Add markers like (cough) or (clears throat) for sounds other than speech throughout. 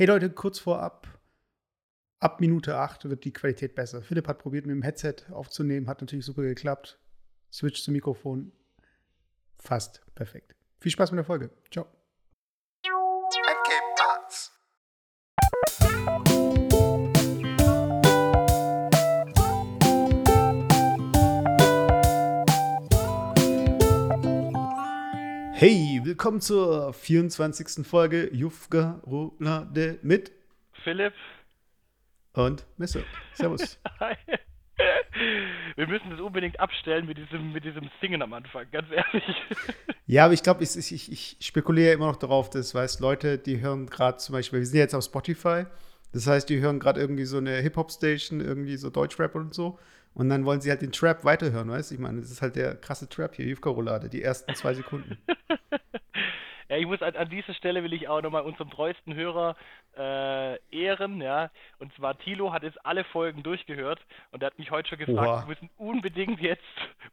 Hey Leute, kurz vorab, ab Minute 8 wird die Qualität besser. Philipp hat probiert, mit dem Headset aufzunehmen, hat natürlich super geklappt. Switch zum Mikrofon, fast perfekt. Viel Spaß mit der Folge. Ciao. Hey, willkommen zur 24. Folge Jufka Rolade mit Philipp und Messe. Servus. Hi. (laughs) Wir müssen das unbedingt abstellen mit diesem, mit diesem Singen am Anfang, ganz ehrlich. Ja, aber ich glaube, ich, ich, ich spekuliere immer noch darauf, dass, weißt Leute, die hören gerade zum Beispiel, wir sind jetzt auf Spotify, das heißt, die hören gerade irgendwie so eine Hip-Hop-Station, irgendwie so Deutschrap und so. Und dann wollen sie halt den Trap weiterhören, weißt du? Ich meine, das ist halt der krasse Trap hier, Jufka-Roulade, die ersten zwei Sekunden. (laughs) Ja, ich muss an, an dieser Stelle will ich auch nochmal unseren treuesten Hörer äh, ehren, ja. Und zwar Tilo hat jetzt alle Folgen durchgehört und er hat mich heute schon gefragt, Oha. wir müssen unbedingt jetzt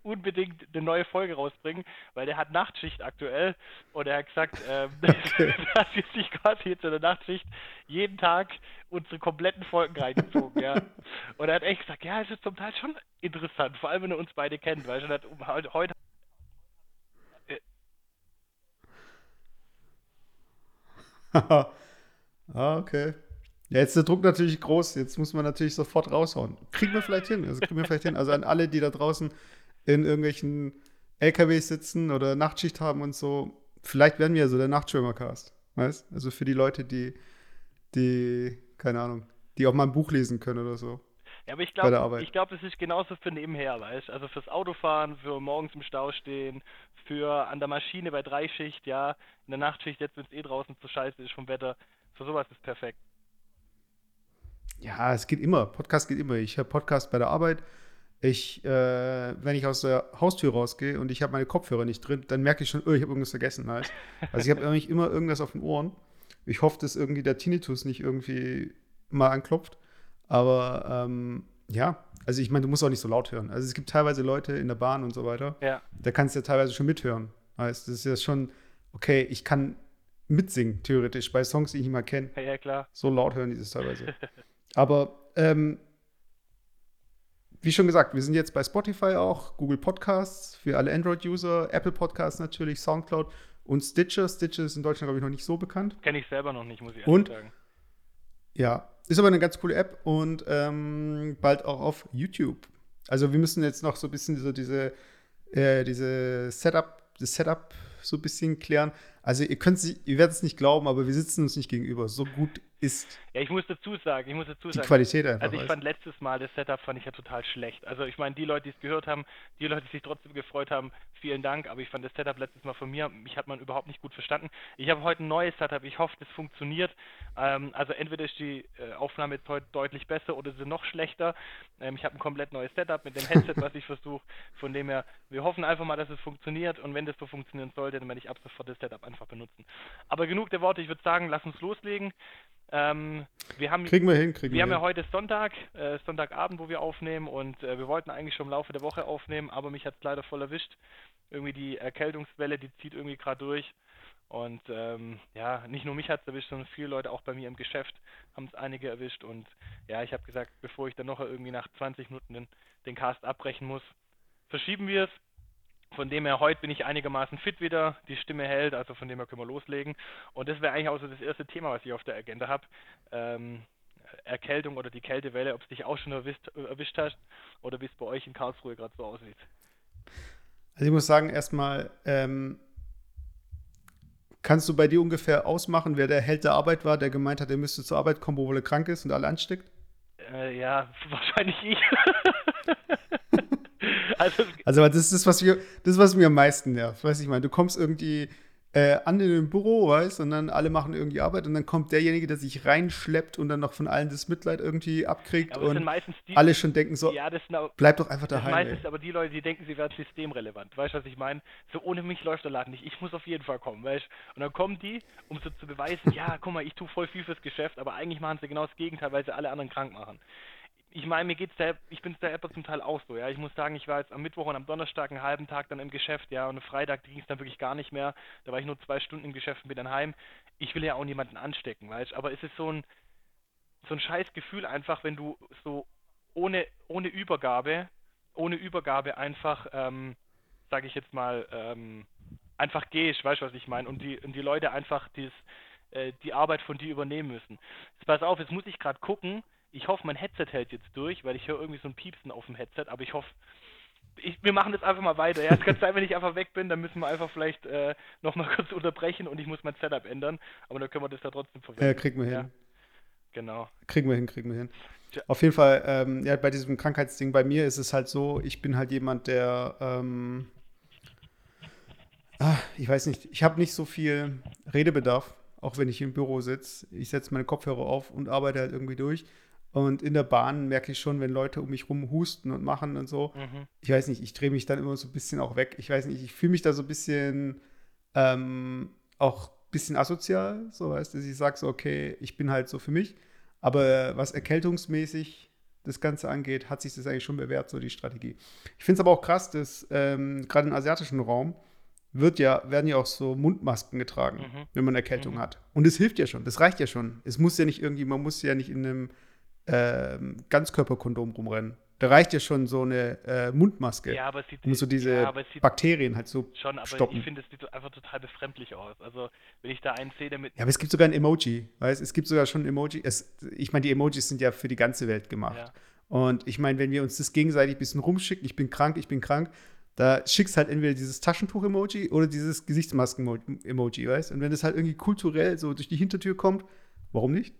unbedingt eine neue Folge rausbringen, weil der hat Nachtschicht aktuell und er hat gesagt, ähm, (laughs) (laughs) dass wir sich quasi jetzt in der Nachtschicht jeden Tag unsere kompletten Folgen reingezogen, ja. Und er hat echt gesagt, ja, es ist zum Teil schon interessant, vor allem wenn er uns beide kennt, weil er hat heute heute (laughs) ah, okay. Ja, jetzt ist der Druck natürlich groß. Jetzt muss man natürlich sofort raushauen. Kriegen wir vielleicht hin. Also kriegen wir vielleicht hin. Also an alle, die da draußen in irgendwelchen LKWs sitzen oder Nachtschicht haben und so. Vielleicht werden wir ja so der Nachtschwimmercast. Weißt? Also für die Leute, die, die, keine Ahnung, die auch mal ein Buch lesen können oder so. Ja, aber ich bei der glaube, Arbeit. ich glaube, das ist genauso für nebenher, weißt Also fürs Autofahren, für morgens im Stau stehen, für an der Maschine bei Dreischicht, ja, in der Nachtschicht, jetzt wenn es eh draußen zu scheiße ist vom Wetter, für sowas ist perfekt. Ja, es geht immer. Podcast geht immer. Ich höre Podcast bei der Arbeit. Ich, äh, wenn ich aus der Haustür rausgehe und ich habe meine Kopfhörer nicht drin, dann merke ich schon, oh, ich habe irgendwas vergessen. Halt. Also ich habe (laughs) eigentlich immer irgendwas auf den Ohren. Ich hoffe, dass irgendwie der Tinnitus nicht irgendwie mal anklopft. Aber ähm, ja, also ich meine, du musst auch nicht so laut hören. Also es gibt teilweise Leute in der Bahn und so weiter, Ja. da kannst du ja teilweise schon mithören. Heißt, das ist ja schon, okay, ich kann mitsingen, theoretisch, bei Songs, die ich nicht mal kenne. Ja, ja, klar. So laut hören die das teilweise. (laughs) Aber ähm, wie schon gesagt, wir sind jetzt bei Spotify auch, Google Podcasts für alle Android-User, Apple Podcasts natürlich, Soundcloud und Stitcher. Stitcher ist in Deutschland, glaube ich, noch nicht so bekannt. Kenne ich selber noch nicht, muss ich ehrlich Und? sagen. Ja, ist aber eine ganz coole App und ähm, bald auch auf YouTube. Also wir müssen jetzt noch so ein bisschen so diese, äh, diese Setup, das Setup so ein bisschen klären. Also ihr könnt ihr werdet es nicht glauben, aber wir sitzen uns nicht gegenüber. So gut ist Ja, ich muss dazu sagen, ich muss dazu die sagen, Qualität einfach. Also ich weißt fand letztes Mal das Setup fand ich ja total schlecht. Also ich meine, die Leute, die es gehört haben, die Leute, die sich trotzdem gefreut haben, vielen Dank, aber ich fand das Setup letztes Mal von mir, mich hat man überhaupt nicht gut verstanden. Ich habe heute ein neues Setup, ich hoffe, das funktioniert. Ähm, also entweder ist die äh, Aufnahme jetzt heute deutlich besser oder sie noch schlechter. Ähm, ich habe ein komplett neues Setup mit dem Headset, was ich versuche. Von dem her, wir hoffen einfach mal, dass es funktioniert und wenn das so funktionieren sollte, dann werde ich ab sofort das Setup einfach benutzen. Aber genug der Worte, ich würde sagen, lass uns loslegen. Ähm, wir haben Kriegen wir hin, kriegen wir haben ja heute Sonntag, äh, Sonntagabend, wo wir aufnehmen und äh, wir wollten eigentlich schon im Laufe der Woche aufnehmen, aber mich hat es leider voll erwischt. Irgendwie die Erkältungswelle, die zieht irgendwie gerade durch. Und ähm, ja, nicht nur mich hat es erwischt, sondern viele Leute auch bei mir im Geschäft haben es einige erwischt. Und ja, ich habe gesagt, bevor ich dann noch irgendwie nach 20 Minuten den, den Cast abbrechen muss, verschieben wir es. Von dem her, heute bin ich einigermaßen fit wieder, die Stimme hält, also von dem her können wir loslegen. Und das wäre eigentlich auch so das erste Thema, was ich auf der Agenda habe. Ähm, Erkältung oder die Kältewelle, ob es dich auch schon erwischt, erwischt hast oder wie es bei euch in Karlsruhe gerade so aussieht. Also ich muss sagen, erstmal, ähm, kannst du bei dir ungefähr ausmachen, wer der Held der Arbeit war, der gemeint hat, er müsste zur Arbeit kommen, obwohl er krank ist und alle ansteckt? Äh, ja, (laughs) wahrscheinlich ich. (laughs) also, Also das ist das, was wir, das was mir am meisten nervt. Weiß ich meine, du kommst irgendwie äh, an in ein Büro, weißt, und dann alle machen irgendwie Arbeit und dann kommt derjenige, der sich reinschleppt und dann noch von allen das Mitleid irgendwie abkriegt sind und meistens die, alle schon denken so, ja, das aber, bleib doch einfach das daheim. meistens Ey. aber die Leute, die denken, sie wären systemrelevant. Weißt du, was ich meine? So ohne mich läuft der Laden nicht. Ich muss auf jeden Fall kommen, weißt? Und dann kommen die, um so zu beweisen, ja, guck mal, ich tue voll viel fürs Geschäft, aber eigentlich machen sie genau das Gegenteil, weil sie alle anderen krank machen. Ich meine, mir geht's da, ich bin es da etwa zum Teil auch so, ja. Ich muss sagen, ich war jetzt am Mittwoch und am Donnerstag einen halben Tag dann im Geschäft, ja, und am Freitag ging es dann wirklich gar nicht mehr. Da war ich nur zwei Stunden im Geschäft und bin dann heim. ich will ja auch niemanden anstecken, weißt aber es ist so ein, so ein scheiß Gefühl einfach, wenn du so ohne, ohne Übergabe, ohne Übergabe einfach, ähm, sage ich jetzt mal, ähm, einfach gehst, weißt du, was ich meine? Und die, und die Leute einfach dies, äh, die Arbeit von dir übernehmen müssen. Jetzt pass auf, jetzt muss ich gerade gucken. Ich hoffe, mein Headset hält jetzt durch, weil ich höre irgendwie so ein Piepsen auf dem Headset, aber ich hoffe, ich, wir machen das einfach mal weiter. Ja, es kann sein, wenn ich einfach weg bin, dann müssen wir einfach vielleicht äh, nochmal (laughs) kurz unterbrechen und ich muss mein Setup ändern. Aber dann können wir das da trotzdem verwenden. Ja, kriegen wir ja. hin. Genau. Kriegen wir hin, kriegen wir hin. Auf jeden Fall, ähm, ja, bei diesem Krankheitsding bei mir ist es halt so, ich bin halt jemand, der, ähm, ah, ich weiß nicht, ich habe nicht so viel Redebedarf, auch wenn ich im Büro sitze. Ich setze meine Kopfhörer auf und arbeite halt irgendwie durch. Und in der Bahn merke ich schon, wenn Leute um mich rum husten und machen und so. Mhm. Ich weiß nicht, ich drehe mich dann immer so ein bisschen auch weg. Ich weiß nicht, ich fühle mich da so ein bisschen ähm, auch ein bisschen asozial, so weißt du, dass ich sage so, okay, ich bin halt so für mich. Aber was erkältungsmäßig das Ganze angeht, hat sich das eigentlich schon bewährt, so die Strategie. Ich finde es aber auch krass, dass ähm, gerade im asiatischen Raum wird ja, werden ja auch so Mundmasken getragen, mhm. wenn man Erkältung mhm. hat. Und es hilft ja schon, das reicht ja schon. Es muss ja nicht irgendwie, man muss ja nicht in einem ähm, Ganzkörperkondom rumrennen. Da reicht ja schon so eine äh, Mundmaske, ja, aber es sieht, um so diese ja, Bakterien halt so schon, aber stoppen. ich finde, es sieht einfach total befremdlich aus. Also, wenn ich da einen sehe, damit. Ja, aber es gibt sogar ein Emoji, weißt Es gibt sogar schon ein Emoji. Es, ich meine, die Emojis sind ja für die ganze Welt gemacht. Ja. Und ich meine, wenn wir uns das gegenseitig ein bisschen rumschicken, ich bin krank, ich bin krank, da schickst halt entweder dieses Taschentuch-Emoji oder dieses Gesichtsmasken-Emoji, weißt Und wenn das halt irgendwie kulturell so durch die Hintertür kommt, warum nicht?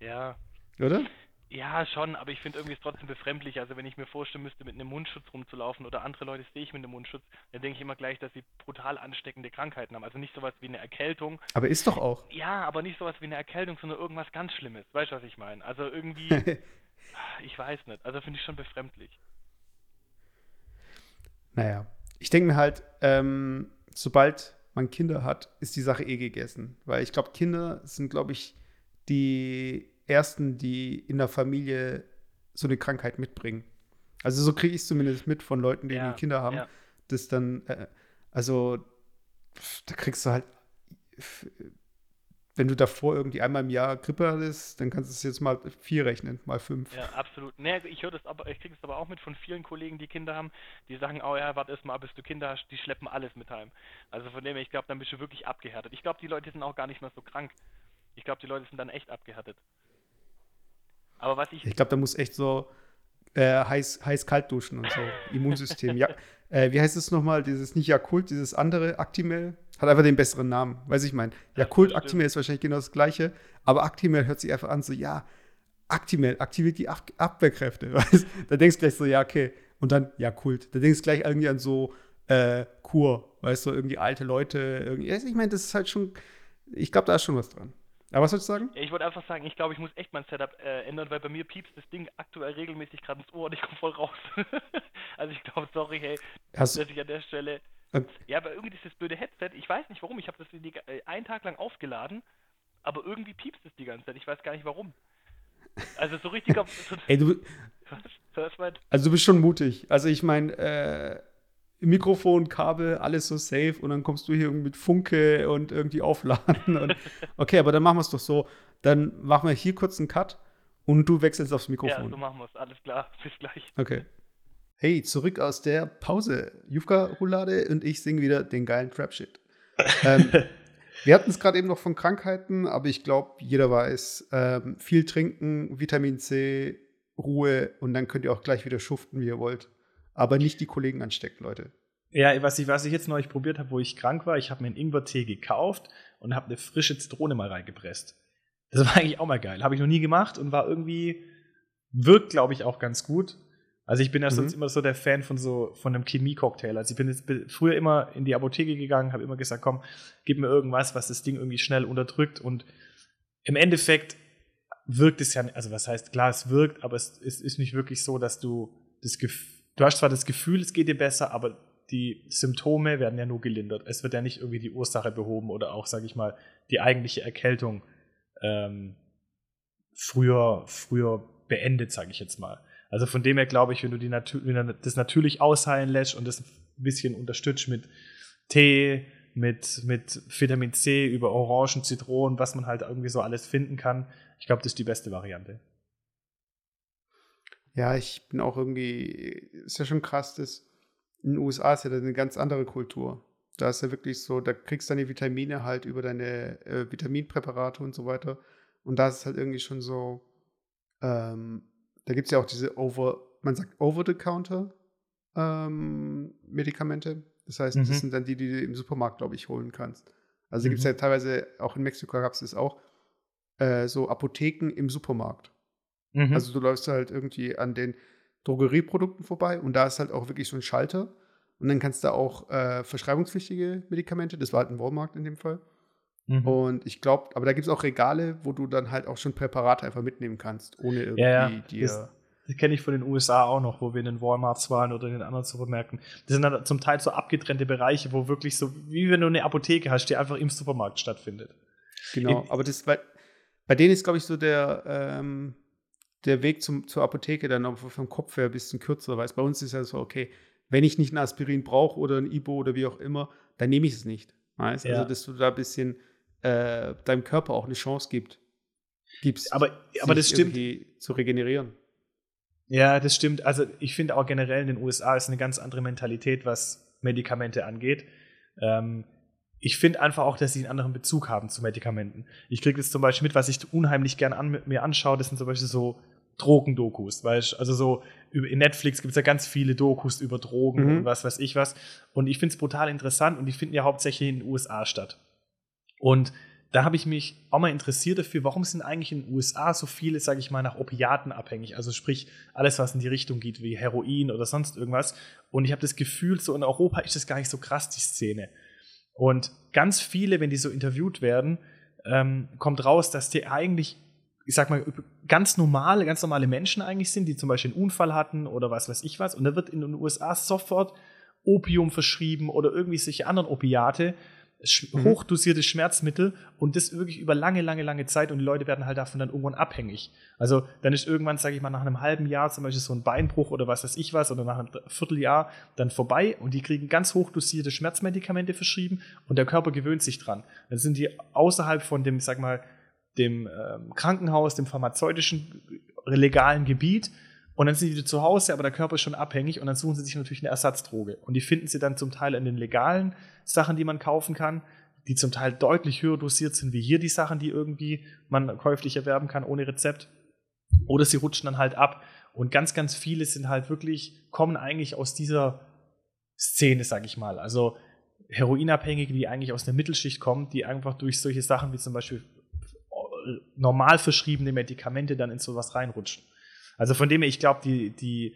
Ja. Oder? Ja, schon, aber ich finde irgendwie es trotzdem befremdlich. Also wenn ich mir vorstellen müsste, mit einem Mundschutz rumzulaufen oder andere Leute sehe ich mit einem Mundschutz, dann denke ich immer gleich, dass sie brutal ansteckende Krankheiten haben. Also nicht sowas wie eine Erkältung. Aber ist doch auch. Ja, aber nicht sowas wie eine Erkältung, sondern irgendwas ganz Schlimmes. Weißt du, was ich meine? Also irgendwie, (laughs) ich weiß nicht. Also finde ich schon befremdlich. Naja, ich denke mir halt, ähm, sobald man Kinder hat, ist die Sache eh gegessen. Weil ich glaube, Kinder sind, glaube ich, die ersten, die in der Familie so eine Krankheit mitbringen. Also so kriege ich es zumindest mit von Leuten, die ja, Kinder haben, ja. dass dann, äh, also da kriegst du halt, wenn du davor irgendwie einmal im Jahr Grippe hattest, dann kannst du es jetzt mal vier rechnen, mal fünf. Ja, absolut. Nee, ich höre das aber, ich kriege es aber auch mit von vielen Kollegen, die Kinder haben, die sagen, oh ja, warte erst mal, bis du Kinder hast, die schleppen alles mit heim. Also von dem her, ich glaube, dann bist du wirklich abgehärtet. Ich glaube, die Leute sind auch gar nicht mehr so krank. Ich glaube, die Leute sind dann echt abgehärtet. Aber was ich. Ich glaube, da muss echt so äh, heiß, heiß kalt duschen und so. (laughs) Immunsystem. ja, äh, wie heißt es nochmal? Dieses nicht Jakult, dieses andere Actimel. Hat einfach den besseren Namen. Weiß ich mein. Jakult, Actimel ist wahrscheinlich genau das gleiche. Aber Actimel hört sich einfach an, so, ja, Actimel aktiviert die Ab Abwehrkräfte. (laughs) Weißt? Da denkst du gleich so, ja, okay. Und dann Jakult. Da denkst du gleich irgendwie an so äh, Kur. Weißt du, so irgendwie alte Leute. Irgendwie. Ich meine, das ist halt schon. Ich glaube, da ist schon was dran. Aber was sollst du sagen? Ja, ich wollte einfach sagen, ich glaube, ich muss echt mein Setup äh, ändern, weil bei mir piepst das Ding aktuell regelmäßig gerade ins Ohr und ich komme voll raus. (laughs) also ich glaube, sorry, hey, Hast dass ich an der Stelle. Okay. Ja, aber irgendwie dieses blöde Headset, ich weiß nicht warum, ich habe das die, äh, einen Tag lang aufgeladen, aber irgendwie piepst es die ganze Zeit. Ich weiß gar nicht warum. Also so richtiger. (laughs) Ey, du. (laughs) Was? Was also du bist schon mutig. Also ich meine, äh, Mikrofon, Kabel, alles so safe und dann kommst du hier mit Funke und irgendwie aufladen. Und, (laughs) okay, aber dann machen wir es doch so. Dann machen wir hier kurz einen Cut und du wechselst aufs Mikrofon. Ja, so machen wir es. Alles klar. (laughs) Bis gleich. Okay. Hey, zurück aus der Pause. Jufka-Roulade und ich singe wieder den geilen Trap-Shit. ähm, (laughs) wir hatten es gerade eben noch von Krankheiten, aber ich glaube, jeder weiß, ähm, viel trinken, Vitamin C, Ruhe und dann könnt ihr auch gleich wieder schuften, wie ihr wollt aber nicht die Kollegen anstecken, Leute. Ja, was ich, was ich jetzt neulich probiert habe, wo ich krank war, ich habe mir einen Ingwertee gekauft und habe eine frische Zitrone mal reingepresst. Das war eigentlich auch mal geil. Habe ich noch nie gemacht und war irgendwie, wirkt, glaube ich, auch ganz gut. Also ich bin ja mhm. sonst immer so der Fan von so von einem Chemie-Cocktail. Also ich bin jetzt früher immer in die Apotheke gegangen, habe immer gesagt, komm, gib mir irgendwas, was das Ding irgendwie schnell unterdrückt. Und im Endeffekt wirkt es ja, also was heißt, klar, es wirkt, aber es, es ist nicht wirklich so, dass du das Gefühl du hast zwar das Gefühl, es geht dir besser, aber die Symptome werden ja nur gelindert. Es wird ja nicht irgendwie die Ursache behoben oder auch, sage ich mal, die eigentliche Erkältung ähm, früher, früher beendet, sage ich jetzt mal. Also von dem her glaube ich, wenn du, die wenn du das natürlich ausheilen lässt und das ein bisschen unterstützt mit Tee, mit, mit Vitamin C über Orangen, Zitronen, was man halt irgendwie so alles finden kann. Ich glaube, das ist die beste Variante. Ja, ich bin auch irgendwie, ist ja schon krass, dass in den USA ist ja eine ganz andere Kultur. Da ist ja wirklich so, da kriegst du deine Vitamine halt über deine äh, Vitaminpräparate und so weiter. Und da ist es halt irgendwie schon so, ähm, da gibt es ja auch diese Over, man sagt Over-the-Counter ähm, Medikamente. Das heißt, Mhm. das sind dann die, die du im Supermarkt, glaube ich, holen kannst. Also Mhm. gibt es ja teilweise, auch in Mexiko gab es das auch, äh, so Apotheken im Supermarkt. Mhm. Also du läufst halt irgendwie an den Drogerieprodukten vorbei und da ist halt auch wirklich so ein Schalter. Und dann kannst du auch äh, verschreibungspflichtige Medikamente, das war halt ein Walmart in dem Fall. Mhm. Und ich glaube, aber da gibt es auch Regale, wo du dann halt auch schon Präparate einfach mitnehmen kannst, ohne irgendwie Ja, ja, dir. das- Das kenne ich von den USA auch noch, wo wir in den Walmarts waren oder in den anderen Supermärkten. Das sind dann zum Teil so abgetrennte Bereiche, wo wirklich so, wie wenn du eine Apotheke hast, die einfach im Supermarkt stattfindet. Genau, In- aber das bei, bei denen ist, glaube ich, so der, ähm, der Weg zum, zur Apotheke dann auch vom Kopf her ein bisschen kürzer, weil bei uns ist ja so, okay, wenn ich nicht ein Aspirin brauche oder ein Ibo oder wie auch immer, dann nehme ich es nicht. Weißt? Ja. Also, dass du da ein bisschen äh, deinem Körper auch eine Chance gibt, gibst, Aber, aber das stimmt. zu regenerieren. Ja, das stimmt. Also ich finde auch generell in den USA ist eine ganz andere Mentalität, was Medikamente angeht. Ähm, ich finde einfach auch, dass sie einen anderen Bezug haben zu Medikamenten. Ich kriege jetzt zum Beispiel mit, was ich unheimlich gern an, mir anschaue, das sind zum Beispiel so Drogendokus, weißt du? Also so in Netflix gibt es ja ganz viele Dokus über Drogen Mhm. und was weiß ich was. Und ich finde es brutal interessant und die finden ja hauptsächlich in den USA statt. Und da habe ich mich auch mal interessiert dafür, warum sind eigentlich in den USA so viele, sage ich mal, nach Opiaten abhängig? Also sprich, alles, was in die Richtung geht, wie Heroin oder sonst irgendwas. Und ich habe das Gefühl, so in Europa ist das gar nicht so krass, die Szene. Und ganz viele, wenn die so interviewt werden, ähm, kommt raus, dass die eigentlich, ich sag mal, ganz normale, ganz normale Menschen eigentlich sind, die zum Beispiel einen Unfall hatten oder was weiß ich was. Und da wird in den USA sofort Opium verschrieben oder irgendwie solche anderen Opiate, sch Mhm. hochdosierte Schmerzmittel und das wirklich über lange, lange, lange Zeit und die Leute werden halt davon dann irgendwann abhängig. Also dann ist irgendwann, sage ich mal, nach einem halben Jahr zum Beispiel so ein Beinbruch oder was weiß ich was oder nach einem Vierteljahr dann vorbei und die kriegen ganz hochdosierte Schmerzmedikamente verschrieben und der Körper gewöhnt sich dran. Dann sind die außerhalb von dem, sag mal, dem ähm, Krankenhaus, dem pharmazeutischen legalen Gebiet und dann sind die wieder zu Hause, aber der Körper ist schon abhängig und dann suchen sie sich natürlich eine Ersatzdroge. Und die finden sie dann zum Teil in den legalen Sachen, die man kaufen kann, die zum Teil deutlich höher dosiert sind wie hier die Sachen, die irgendwie man käuflich erwerben kann ohne Rezept. Oder sie rutschen dann halt ab. Und ganz, ganz viele sind halt wirklich, kommen eigentlich aus dieser Szene, sag ich mal. Also Heroinabhängige, die eigentlich aus der Mittelschicht kommen, die einfach durch solche Sachen wie zum Beispiel normal verschriebene Medikamente dann in sowas reinrutschen. Also von dem her, ich glaube, die, die,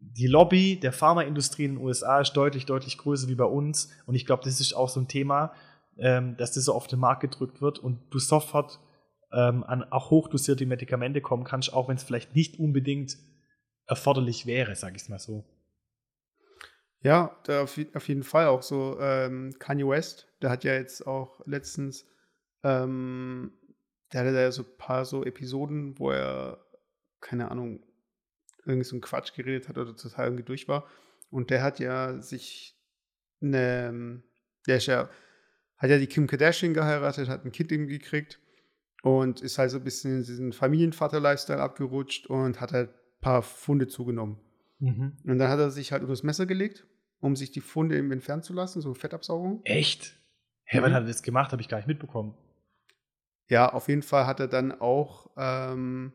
die Lobby der Pharmaindustrie in den USA ist deutlich, deutlich größer wie bei uns. Und ich glaube, das ist auch so ein Thema, ähm, dass das so auf den Markt gedrückt wird und du sofort ähm, an auch hochdosierte Medikamente kommen kannst, auch wenn es vielleicht nicht unbedingt erforderlich wäre, sag ich es mal so. Ja, auf, auf jeden Fall auch so ähm, Kanye West, der hat ja jetzt auch letztens, ähm, der hatte da ja so ein paar so Episoden, wo er, keine Ahnung, irgendwie so ein Quatsch geredet hat oder total irgendwie durch war. Und der hat ja sich eine, der ist ja, hat ja die Kim Kardashian geheiratet, hat ein Kind irgendwie gekriegt und ist halt so ein bisschen in diesen Familienvater-Lifestyle abgerutscht und hat halt ein paar Funde zugenommen. Mhm. Und dann hat er sich halt unter das Messer gelegt, um sich die Funde eben entfernen zu lassen, so Fettabsaugung. Echt? Hä, Mhm. wann hat er das gemacht? Habe ich gar nicht mitbekommen. Ja, auf jeden Fall hat er dann auch ähm,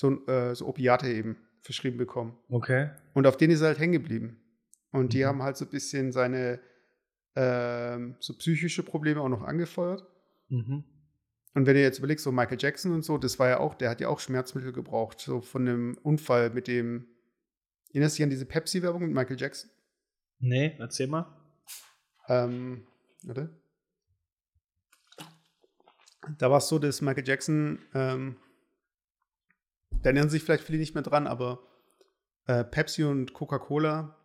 so, äh, so Opiate eben verschrieben bekommen. Okay. Und auf denen ist er halt hängen geblieben. Und die Mhm. haben halt so ein bisschen seine ähm, so psychische Probleme auch noch angefeuert. Mhm. Und wenn ihr jetzt überlegt, so Michael Jackson und so, das war ja auch, der hat ja auch Schmerzmittel gebraucht, so von einem Unfall mit dem, erinnerst du dich an diese Pepsi-Werbung mit Michael Jackson? Nee, erzähl mal. Ähm, warte. Da war es so, dass Michael Jackson, ähm, da erinnern sich vielleicht viele nicht mehr dran, aber äh, Pepsi und Coca-Cola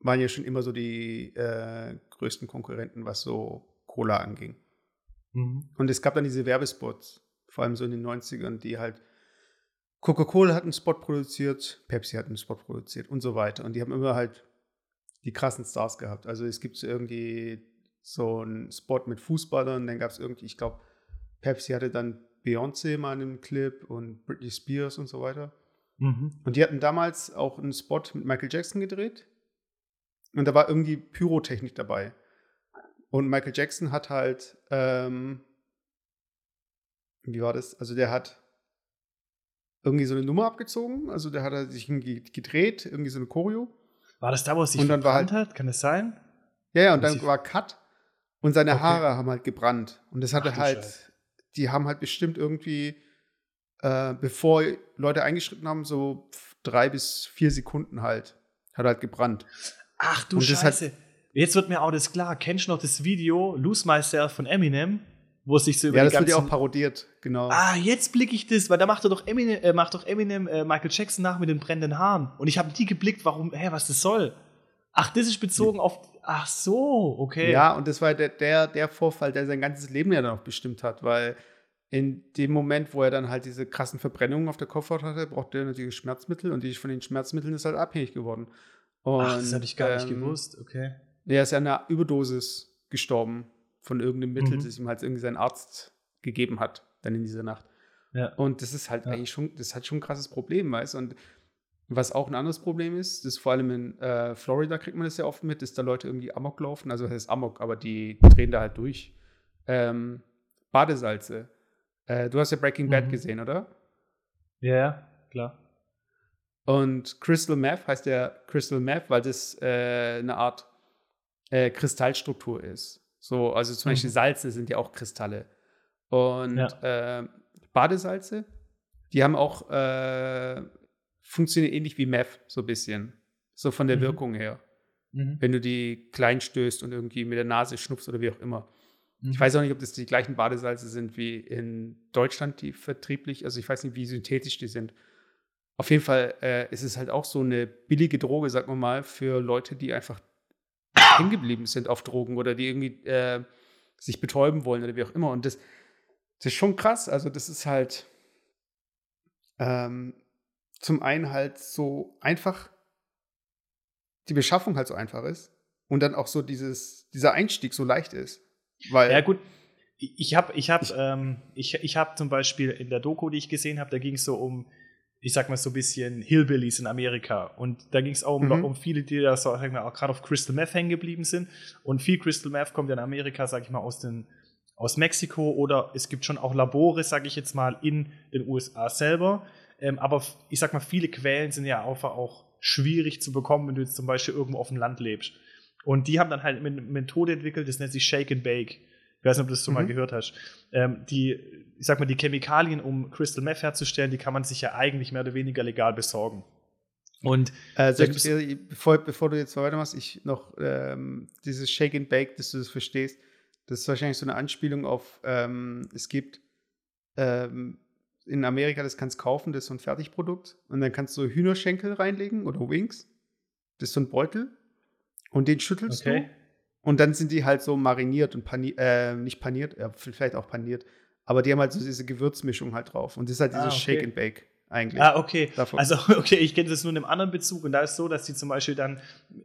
waren ja schon immer so die äh, größten Konkurrenten, was so Cola anging. Mhm. Und es gab dann diese Werbespots, vor allem so in den 90ern, die halt Coca-Cola hat einen Spot produziert, Pepsi hat einen Spot produziert und so weiter. Und die haben immer halt die krassen Stars gehabt. Also es gibt so irgendwie so einen Spot mit Fußballern, dann gab es irgendwie, ich glaube, Pepsi hatte dann Beyoncé mal in einem Clip und Britney Spears und so weiter. Mhm. Und die hatten damals auch einen Spot mit Michael Jackson gedreht. Und da war irgendwie Pyrotechnik dabei. Und Michael Jackson hat halt, ähm, wie war das? Also der hat irgendwie so eine Nummer abgezogen. Also der hat er sich gedreht, irgendwie so eine Choreo. War das da, wo es sich Und dann war verbrannt hat? Kann das sein? Ja, ja, und dann war Cut und seine Okay. Haare haben halt gebrannt. Und das Ach hatte du halt, Scheiße. Die haben halt bestimmt irgendwie, äh, bevor Leute eingeschritten haben, so drei bis vier Sekunden halt, hat halt gebrannt. Ach du Und Scheiße. Jetzt wird mir auch das klar. Kennst du noch das Video Lose Myself von Eminem? Wo es sich so über Ja, das wird ja auch parodiert, genau. Ah, jetzt blicke ich das, weil da macht er doch Eminem, äh, macht doch Eminem äh, Michael Jackson nach mit den brennenden Haaren. Und ich habe die geblickt, warum, hä, was das soll. Ach, das ist bezogen auf. Ach so, okay. Ja, und das war der, der, der Vorfall, der sein ganzes Leben ja dann auch bestimmt hat, weil in dem Moment, wo er dann halt diese krassen Verbrennungen auf der Kopfhaut hatte, brauchte er natürlich Schmerzmittel und die von den Schmerzmitteln ist halt abhängig geworden. Und, Ach, das habe ich gar nicht ähm, gewusst, okay. Er ist ja an einer Überdosis gestorben von irgendeinem Mittel, Mhm. das ihm halt irgendwie sein Arzt gegeben hat, dann in dieser Nacht. Ja. Und das ist halt Ja. eigentlich schon, das hat schon ein krasses Problem, weißt du? Und was auch ein anderes Problem ist, das ist vor allem in äh, Florida kriegt man das ja oft mit, dass da Leute irgendwie Amok laufen, also das heißt Amok, aber die drehen da halt durch. Ähm, Badesalze. Äh, du hast ja Breaking Bad Mhm. gesehen, oder? Ja, ja, klar. Und Crystal Meth heißt ja Crystal Meth, weil das äh, eine Art äh, Kristallstruktur ist. So, also zum Mhm. Beispiel Salze sind ja auch Kristalle. Und Ja. äh, Badesalze, die haben auch, funktionieren ähnlich wie Meth, so ein bisschen. So von der Mhm. Wirkung her. Mhm. Wenn du die klein stößt und irgendwie mit der Nase schnupfst oder wie auch immer. Mhm. Ich weiß auch nicht, ob das die gleichen Badesalze sind wie in Deutschland, die vertrieblich, also ich weiß nicht, wie synthetisch die sind. Auf jeden Fall äh, ist es halt auch so eine billige Droge, sagen wir mal, für Leute, die einfach (coughs) hängen geblieben sind auf Drogen oder die irgendwie äh, sich betäuben wollen oder wie auch immer. Und das, das ist schon krass. Also, das ist halt ähm, zum einen halt so einfach, die Beschaffung halt so einfach ist und dann auch so dieses, dieser Einstieg so leicht ist. Weil, Ja, gut. Ich habe ich hab, Ich- ähm, ich, ich hab zum Beispiel in der Doku, die ich gesehen habe, da ging es so um, ich sag mal so ein bisschen Hillbillies in Amerika. Und da ging es auch um, Mhm. um viele, die da so, sag ich mal, auch gerade auf Crystal Meth hängen geblieben sind. Und viel Crystal Meth kommt ja in Amerika, sag ich mal, aus, den, aus Mexiko oder es gibt schon auch Labore, sag ich jetzt mal, in den USA selber. Ähm, aber ich sag mal, viele Quellen sind ja einfach auch schwierig zu bekommen, wenn du jetzt zum Beispiel irgendwo auf dem Land lebst. Und die haben dann halt eine Methode entwickelt, das nennt sich Shake and Bake. Ich weiß nicht, ob du das schon mal Mhm. gehört hast. Ähm, die, ich sag mal, die Chemikalien, um Crystal Meth herzustellen, die kann man sich ja eigentlich mehr oder weniger legal besorgen. Und Also, bevor, bevor du jetzt weitermachst, ich noch ähm, dieses Shake and Bake, dass du das verstehst, das ist wahrscheinlich so eine Anspielung auf, ähm, es gibt ähm, in Amerika, das kannst du kaufen, das ist so ein Fertigprodukt. Und dann kannst du Hühnerschenkel reinlegen oder Wings, das ist so ein Beutel. Und den schüttelst Okay. du. Und dann sind die halt so mariniert und paniert, äh, nicht paniert, ja, vielleicht auch paniert, aber die haben halt so diese Gewürzmischung halt drauf. Und das ist halt dieses Ah, okay. Shake and Bake eigentlich. Ah, okay. Davon. Also, (laughs) okay, ich kenne das nur in einem anderen Bezug und da ist so, dass die zum Beispiel dann,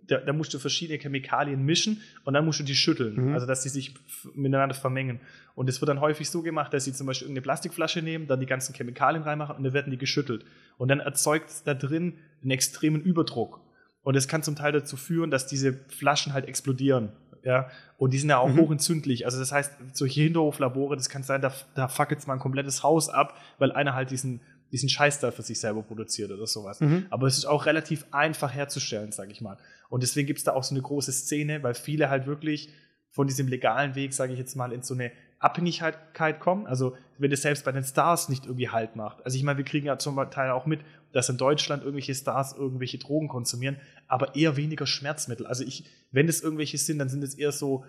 da, da musst du verschiedene Chemikalien mischen und dann musst du die schütteln, Mhm. also dass die sich miteinander vermengen. Und es wird dann häufig so gemacht, dass sie zum Beispiel irgendeine Plastikflasche nehmen, dann die ganzen Chemikalien reinmachen und dann werden die geschüttelt. Und dann erzeugt es da drin einen extremen Überdruck. Und das kann zum Teil dazu führen, dass diese Flaschen halt explodieren. Ja, und die sind ja auch Mhm. hochentzündlich. Also das heißt, solche Hinterhoflabore, das kann sein, da, da fackelt mal ein komplettes Haus ab, weil einer halt diesen, diesen Scheiß da für sich selber produziert oder sowas. Mhm. Aber es ist auch relativ einfach herzustellen, sage ich mal. Und deswegen gibt es da auch so eine große Szene, weil viele halt wirklich von diesem legalen Weg, sage ich jetzt mal, in so eine Abhängigkeit kommen. Also wenn es selbst bei den Stars nicht irgendwie Halt macht. Also ich meine, wir kriegen ja zum Teil auch mit, dass in Deutschland irgendwelche Stars irgendwelche Drogen konsumieren, aber eher weniger Schmerzmittel. Also ich, wenn es irgendwelche sind, dann sind es eher so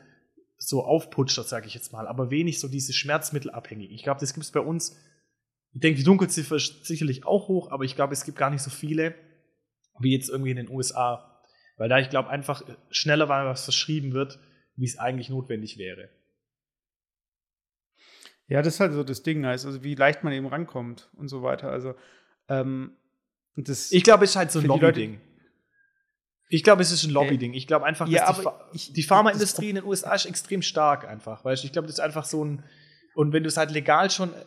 so Aufputscher, sage ich jetzt mal, aber wenig so diese Schmerzmittelabhängig. Ich glaube, das gibt es bei uns. Ich denke, die Dunkelziffer ist sicherlich auch hoch, aber ich glaube, es gibt gar nicht so viele wie jetzt irgendwie in den USA. Weil da, ich glaube, einfach schneller mal was verschrieben wird, wie es eigentlich notwendig wäre. Ja, das ist halt so das Ding, also wie leicht man eben rankommt und so weiter. Also, ähm, das, Ich glaube, es ist halt so ein Lobby-Ding. Ich glaube, es ist ein Lobby-Ding. Ich glaube einfach, Ja, die, ich- die Pharmaindustrie in den USA ist extrem stark einfach. Weißt du, ich glaube, das ist einfach so ein. Und wenn du es halt legal schon äh,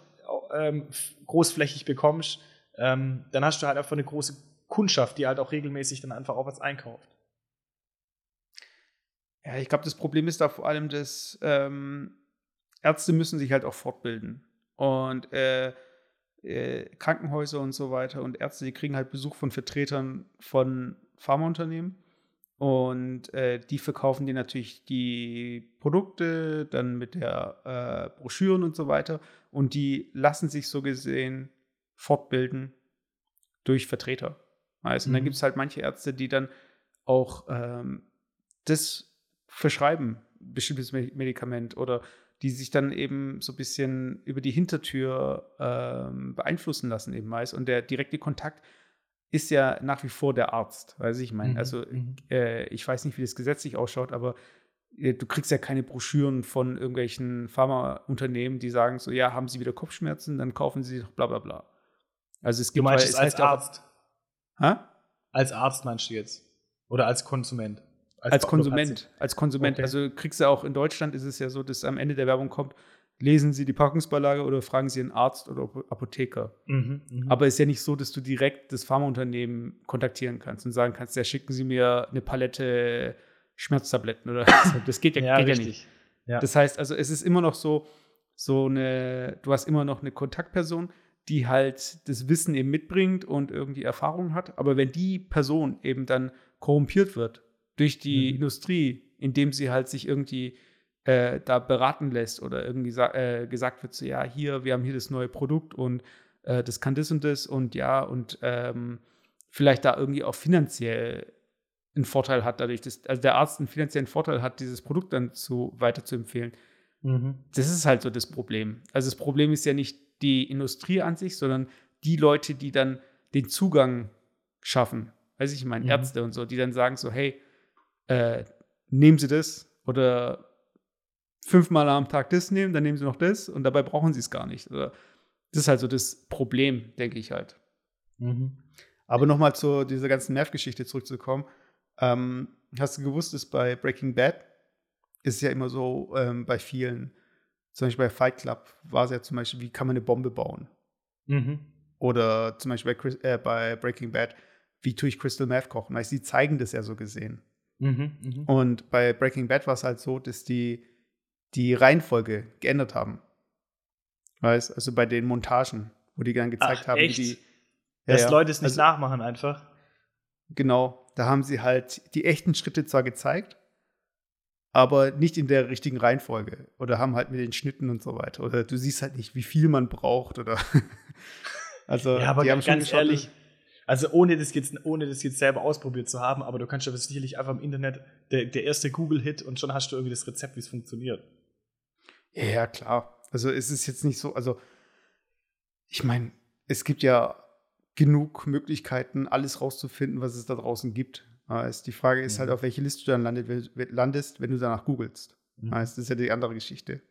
ähm, großflächig bekommst, ähm, dann hast du halt einfach eine große Kundschaft, die halt auch regelmäßig dann einfach auch was einkauft. Ja, ich glaube, das Problem ist da vor allem, dass ähm, Ärzte müssen sich halt auch fortbilden. Und äh, äh, Krankenhäuser und so weiter und Ärzte, die kriegen halt Besuch von Vertretern von Pharmaunternehmen. Und äh, die verkaufen dir natürlich die Produkte, dann mit der äh, Broschüren und so weiter. Und die lassen sich so gesehen fortbilden durch Vertreter. Weißt? Und dann Mhm. gibt es halt manche Ärzte, die dann auch ähm, das verschreiben, bestimmtes Me- Medikament oder die sich dann eben so ein bisschen über die Hintertür ähm, beeinflussen lassen eben meist. Und der direkte Kontakt ist ja nach wie vor der Arzt, weiß ich meine. Mhm, Also mhm. äh, ich weiß nicht, wie das gesetzlich ausschaut, aber äh, du kriegst ja keine Broschüren von irgendwelchen Pharmaunternehmen, die sagen so, ja, haben Sie wieder Kopfschmerzen, dann kaufen Sie doch bla bla bla. Also es Du gibt meinst weil es als auch- Arzt? Hä? Als Arzt meinst du jetzt? Oder als Konsument? Als oder Konsument, als Konsument. Okay. Also kriegst du auch in Deutschland ist es ja so, dass am Ende der Werbung kommt, lesen Sie die Packungsbeilage oder fragen Sie einen Arzt oder Apo- Apotheker. Mhm, mhm. Aber es ist ja nicht so, dass du direkt das Pharmaunternehmen kontaktieren kannst und sagen kannst, ja, schicken Sie mir eine Palette Schmerztabletten oder (laughs) so. Das geht ja, ja, geht ja nicht. Ja. Das heißt, also es ist immer noch so, so eine, du hast immer noch eine Kontaktperson, die halt das Wissen eben mitbringt und irgendwie Erfahrung hat. Aber wenn die Person eben dann korrumpiert wird durch die Mhm. Industrie, indem sie halt sich irgendwie äh, da beraten lässt oder irgendwie äh, gesagt wird, so ja, hier, wir haben hier das neue Produkt und äh, das kann das und das und ja, und ähm, vielleicht da irgendwie auch finanziell einen Vorteil hat, dadurch, dass also der Arzt einen finanziellen Vorteil hat, dieses Produkt dann zu, weiter zu empfehlen. Mhm. Das ist halt so das Problem. Also das Problem ist ja nicht die Industrie an sich, sondern die Leute, die dann den Zugang schaffen. Weiß ich, ich meine, Mhm. Ärzte und so, die dann sagen so, hey, äh, nehmen Sie das oder fünfmal am Tag das nehmen, dann nehmen Sie noch das und dabei brauchen Sie es gar nicht. Oder das ist halt so das Problem, denke ich halt. Mhm. Aber nochmal zu dieser ganzen Nerv-Geschichte zurückzukommen. Ähm, hast du gewusst, dass bei Breaking Bad ist es ja immer so ähm, bei vielen, zum Beispiel bei Fight Club war es ja zum Beispiel, wie kann man eine Bombe bauen? Mhm. Oder zum Beispiel bei, Chris, äh, bei Breaking Bad, wie tue ich Crystal Meth kochen? Weil sie zeigen das ja so gesehen. Mhm. Mhm. Und bei Breaking Bad war es halt so, dass die die Reihenfolge geändert haben. Weißt also bei den Montagen, wo die dann gezeigt Ach, haben, echt? wie die. Dass Ja. Leute es nicht Also- nachmachen einfach. Genau, da haben sie halt die echten Schritte zwar gezeigt, aber nicht in der richtigen Reihenfolge. Oder haben halt mit den Schnitten und so weiter. Oder du siehst halt nicht, wie viel man braucht. Oder (laughs) also Ja, aber die haben schon ganz geschaut, ehrlich, also ohne das, jetzt, ohne das jetzt selber ausprobiert zu haben, aber du kannst ja sicherlich einfach im Internet der, der erste Google-Hit und schon hast du irgendwie das Rezept, wie es funktioniert. Ja, klar. Also es ist jetzt nicht so, also ich meine, es gibt ja genug Möglichkeiten, alles rauszufinden, was es da draußen gibt. Heißt, die Frage ist Mhm. halt, auf welche Liste du dann landet, landest, wenn du danach googelst. Mhm. Heißt, das ist ja die andere Geschichte.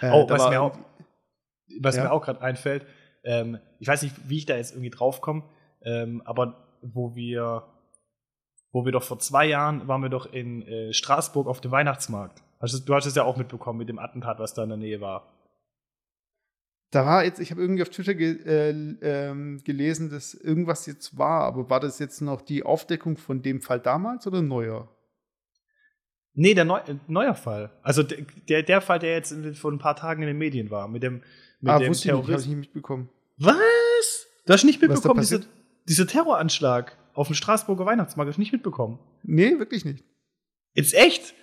Äh, Oh, was war mir auch, was Ja. mir auch gerade einfällt, ähm, ich weiß nicht, wie ich da jetzt irgendwie draufkomme, ähm, aber wo wir, wo wir doch vor zwei Jahren waren wir doch in äh, Straßburg auf dem Weihnachtsmarkt. Du, hast es ja auch mitbekommen mit dem Attentat, was da in der Nähe war. Da war jetzt, ich habe irgendwie auf Twitter ge äh, ähm, gelesen, dass irgendwas jetzt war, aber war das jetzt noch die Aufdeckung von dem Fall damals oder neuer? Nee, der Neu neuer Fall. Also der, der, Fall, der jetzt vor ein paar Tagen in den Medien war, mit dem, mit ah, dem wusste ich nicht, habe ich nicht mitbekommen. Was? Du hast nicht mitbekommen, diese, dieser Terroranschlag auf dem Straßburger Weihnachtsmarkt, hast du nicht mitbekommen. Nee, wirklich nicht. Jetzt echt?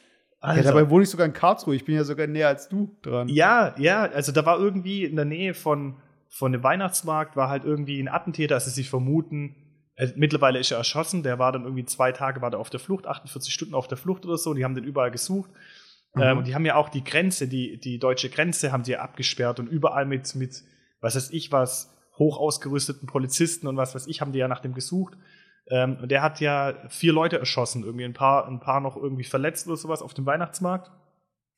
Ja, Alter. dabei wohne ich sogar in Karlsruhe. Ich bin ja sogar näher als du dran. Ja, ja, also da war irgendwie in der Nähe von, von dem Weihnachtsmarkt war halt irgendwie ein Attentäter, also sie vermuten, äh, mittlerweile ist er erschossen, der war dann irgendwie zwei Tage war der auf der Flucht, 48 Stunden auf der Flucht oder so, die haben den überall gesucht. Mhm. Ähm, und die haben ja auch die Grenze, die, die deutsche Grenze haben die ja abgesperrt und überall mit, mit, was weiß ich was, hoch ausgerüsteten Polizisten und was weiß ich, haben die ja nach dem gesucht. Ähm, und der hat ja vier Leute erschossen, irgendwie ein paar, ein paar noch irgendwie verletzt oder sowas auf dem Weihnachtsmarkt.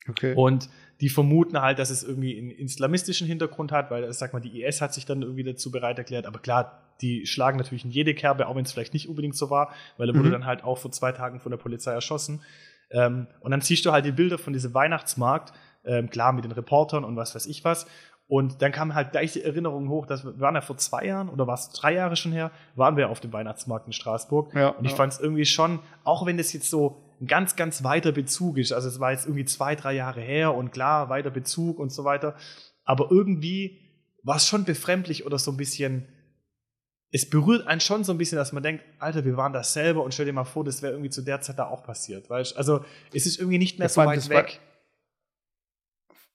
Okay. Und die vermuten halt, dass es irgendwie einen islamistischen Hintergrund hat, weil, sag mal, die IS hat sich dann irgendwie dazu bereit erklärt. Aber klar, die schlagen natürlich in jede Kerbe, auch wenn es vielleicht nicht unbedingt so war, weil er wurde Mhm. dann halt auch vor zwei Tagen von der Polizei erschossen. Ähm, und dann siehst du halt die Bilder von diesem Weihnachtsmarkt, ähm, klar mit den Reportern und was weiß ich was. Und dann kam halt gleich die Erinnerung hoch, dass wir waren ja vor zwei Jahren oder war es drei Jahre schon her, waren wir auf dem Weihnachtsmarkt in Straßburg. Ja, und ich ja. fand es irgendwie schon, auch wenn das jetzt so ein ganz, ganz weiter Bezug ist, also es war jetzt irgendwie zwei, drei Jahre her und klar, weiter Bezug und so weiter, aber irgendwie war es schon befremdlich oder so ein bisschen, es berührt einen schon so ein bisschen, dass man denkt, Alter, wir waren das selber und stell dir mal vor, das wäre irgendwie zu der Zeit da auch passiert, weißt Also es ist irgendwie nicht mehr Das so weit weg.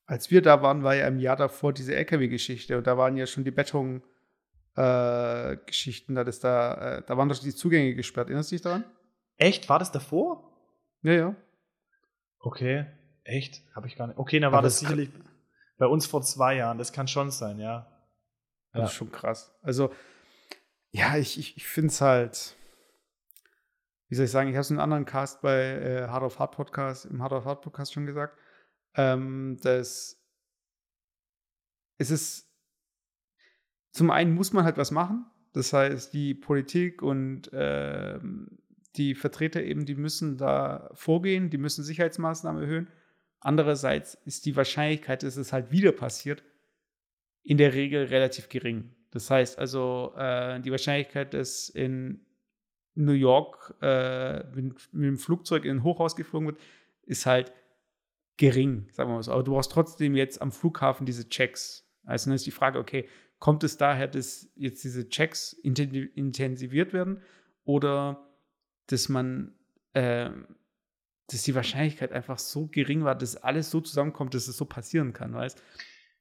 Als wir da waren, war ja im Jahr davor diese LKW-Geschichte und da waren ja schon die Beton-Geschichten, da, das da, äh, da waren doch die Zugänge gesperrt. Erinnerst du dich daran? Echt? War das davor? Ja, ja. Okay, echt? Habe ich gar nicht. Okay, dann Aber war das das sicherlich bei uns vor zwei Jahren. Das kann schon sein, ja. Das Ja. ist schon krass. Also, ja, ich, ich, ich finde es halt, wie soll ich sagen, ich habe es in einem anderen Cast bei äh, Hard of Hard Podcast, im Hard of Hard Podcast schon gesagt, ähm, dass es ist, zum einen muss man halt was machen. Das heißt, die Politik und ähm, die Vertreter eben, die müssen da vorgehen, die müssen Sicherheitsmaßnahmen erhöhen. Andererseits ist die Wahrscheinlichkeit, dass es halt wieder passiert, in der Regel relativ gering. Das heißt also, äh, die Wahrscheinlichkeit, dass in New York äh, mit, mit dem Flugzeug in ein Hochhaus geflogen wird, ist halt gering, sagen wir mal so. Aber du brauchst trotzdem jetzt am Flughafen diese Checks. Also dann ist die Frage, okay, kommt es daher, dass jetzt diese Checks inten- intensiviert werden oder dass man, äh, dass die Wahrscheinlichkeit einfach so gering war, dass alles so zusammenkommt, dass es so passieren kann, weißt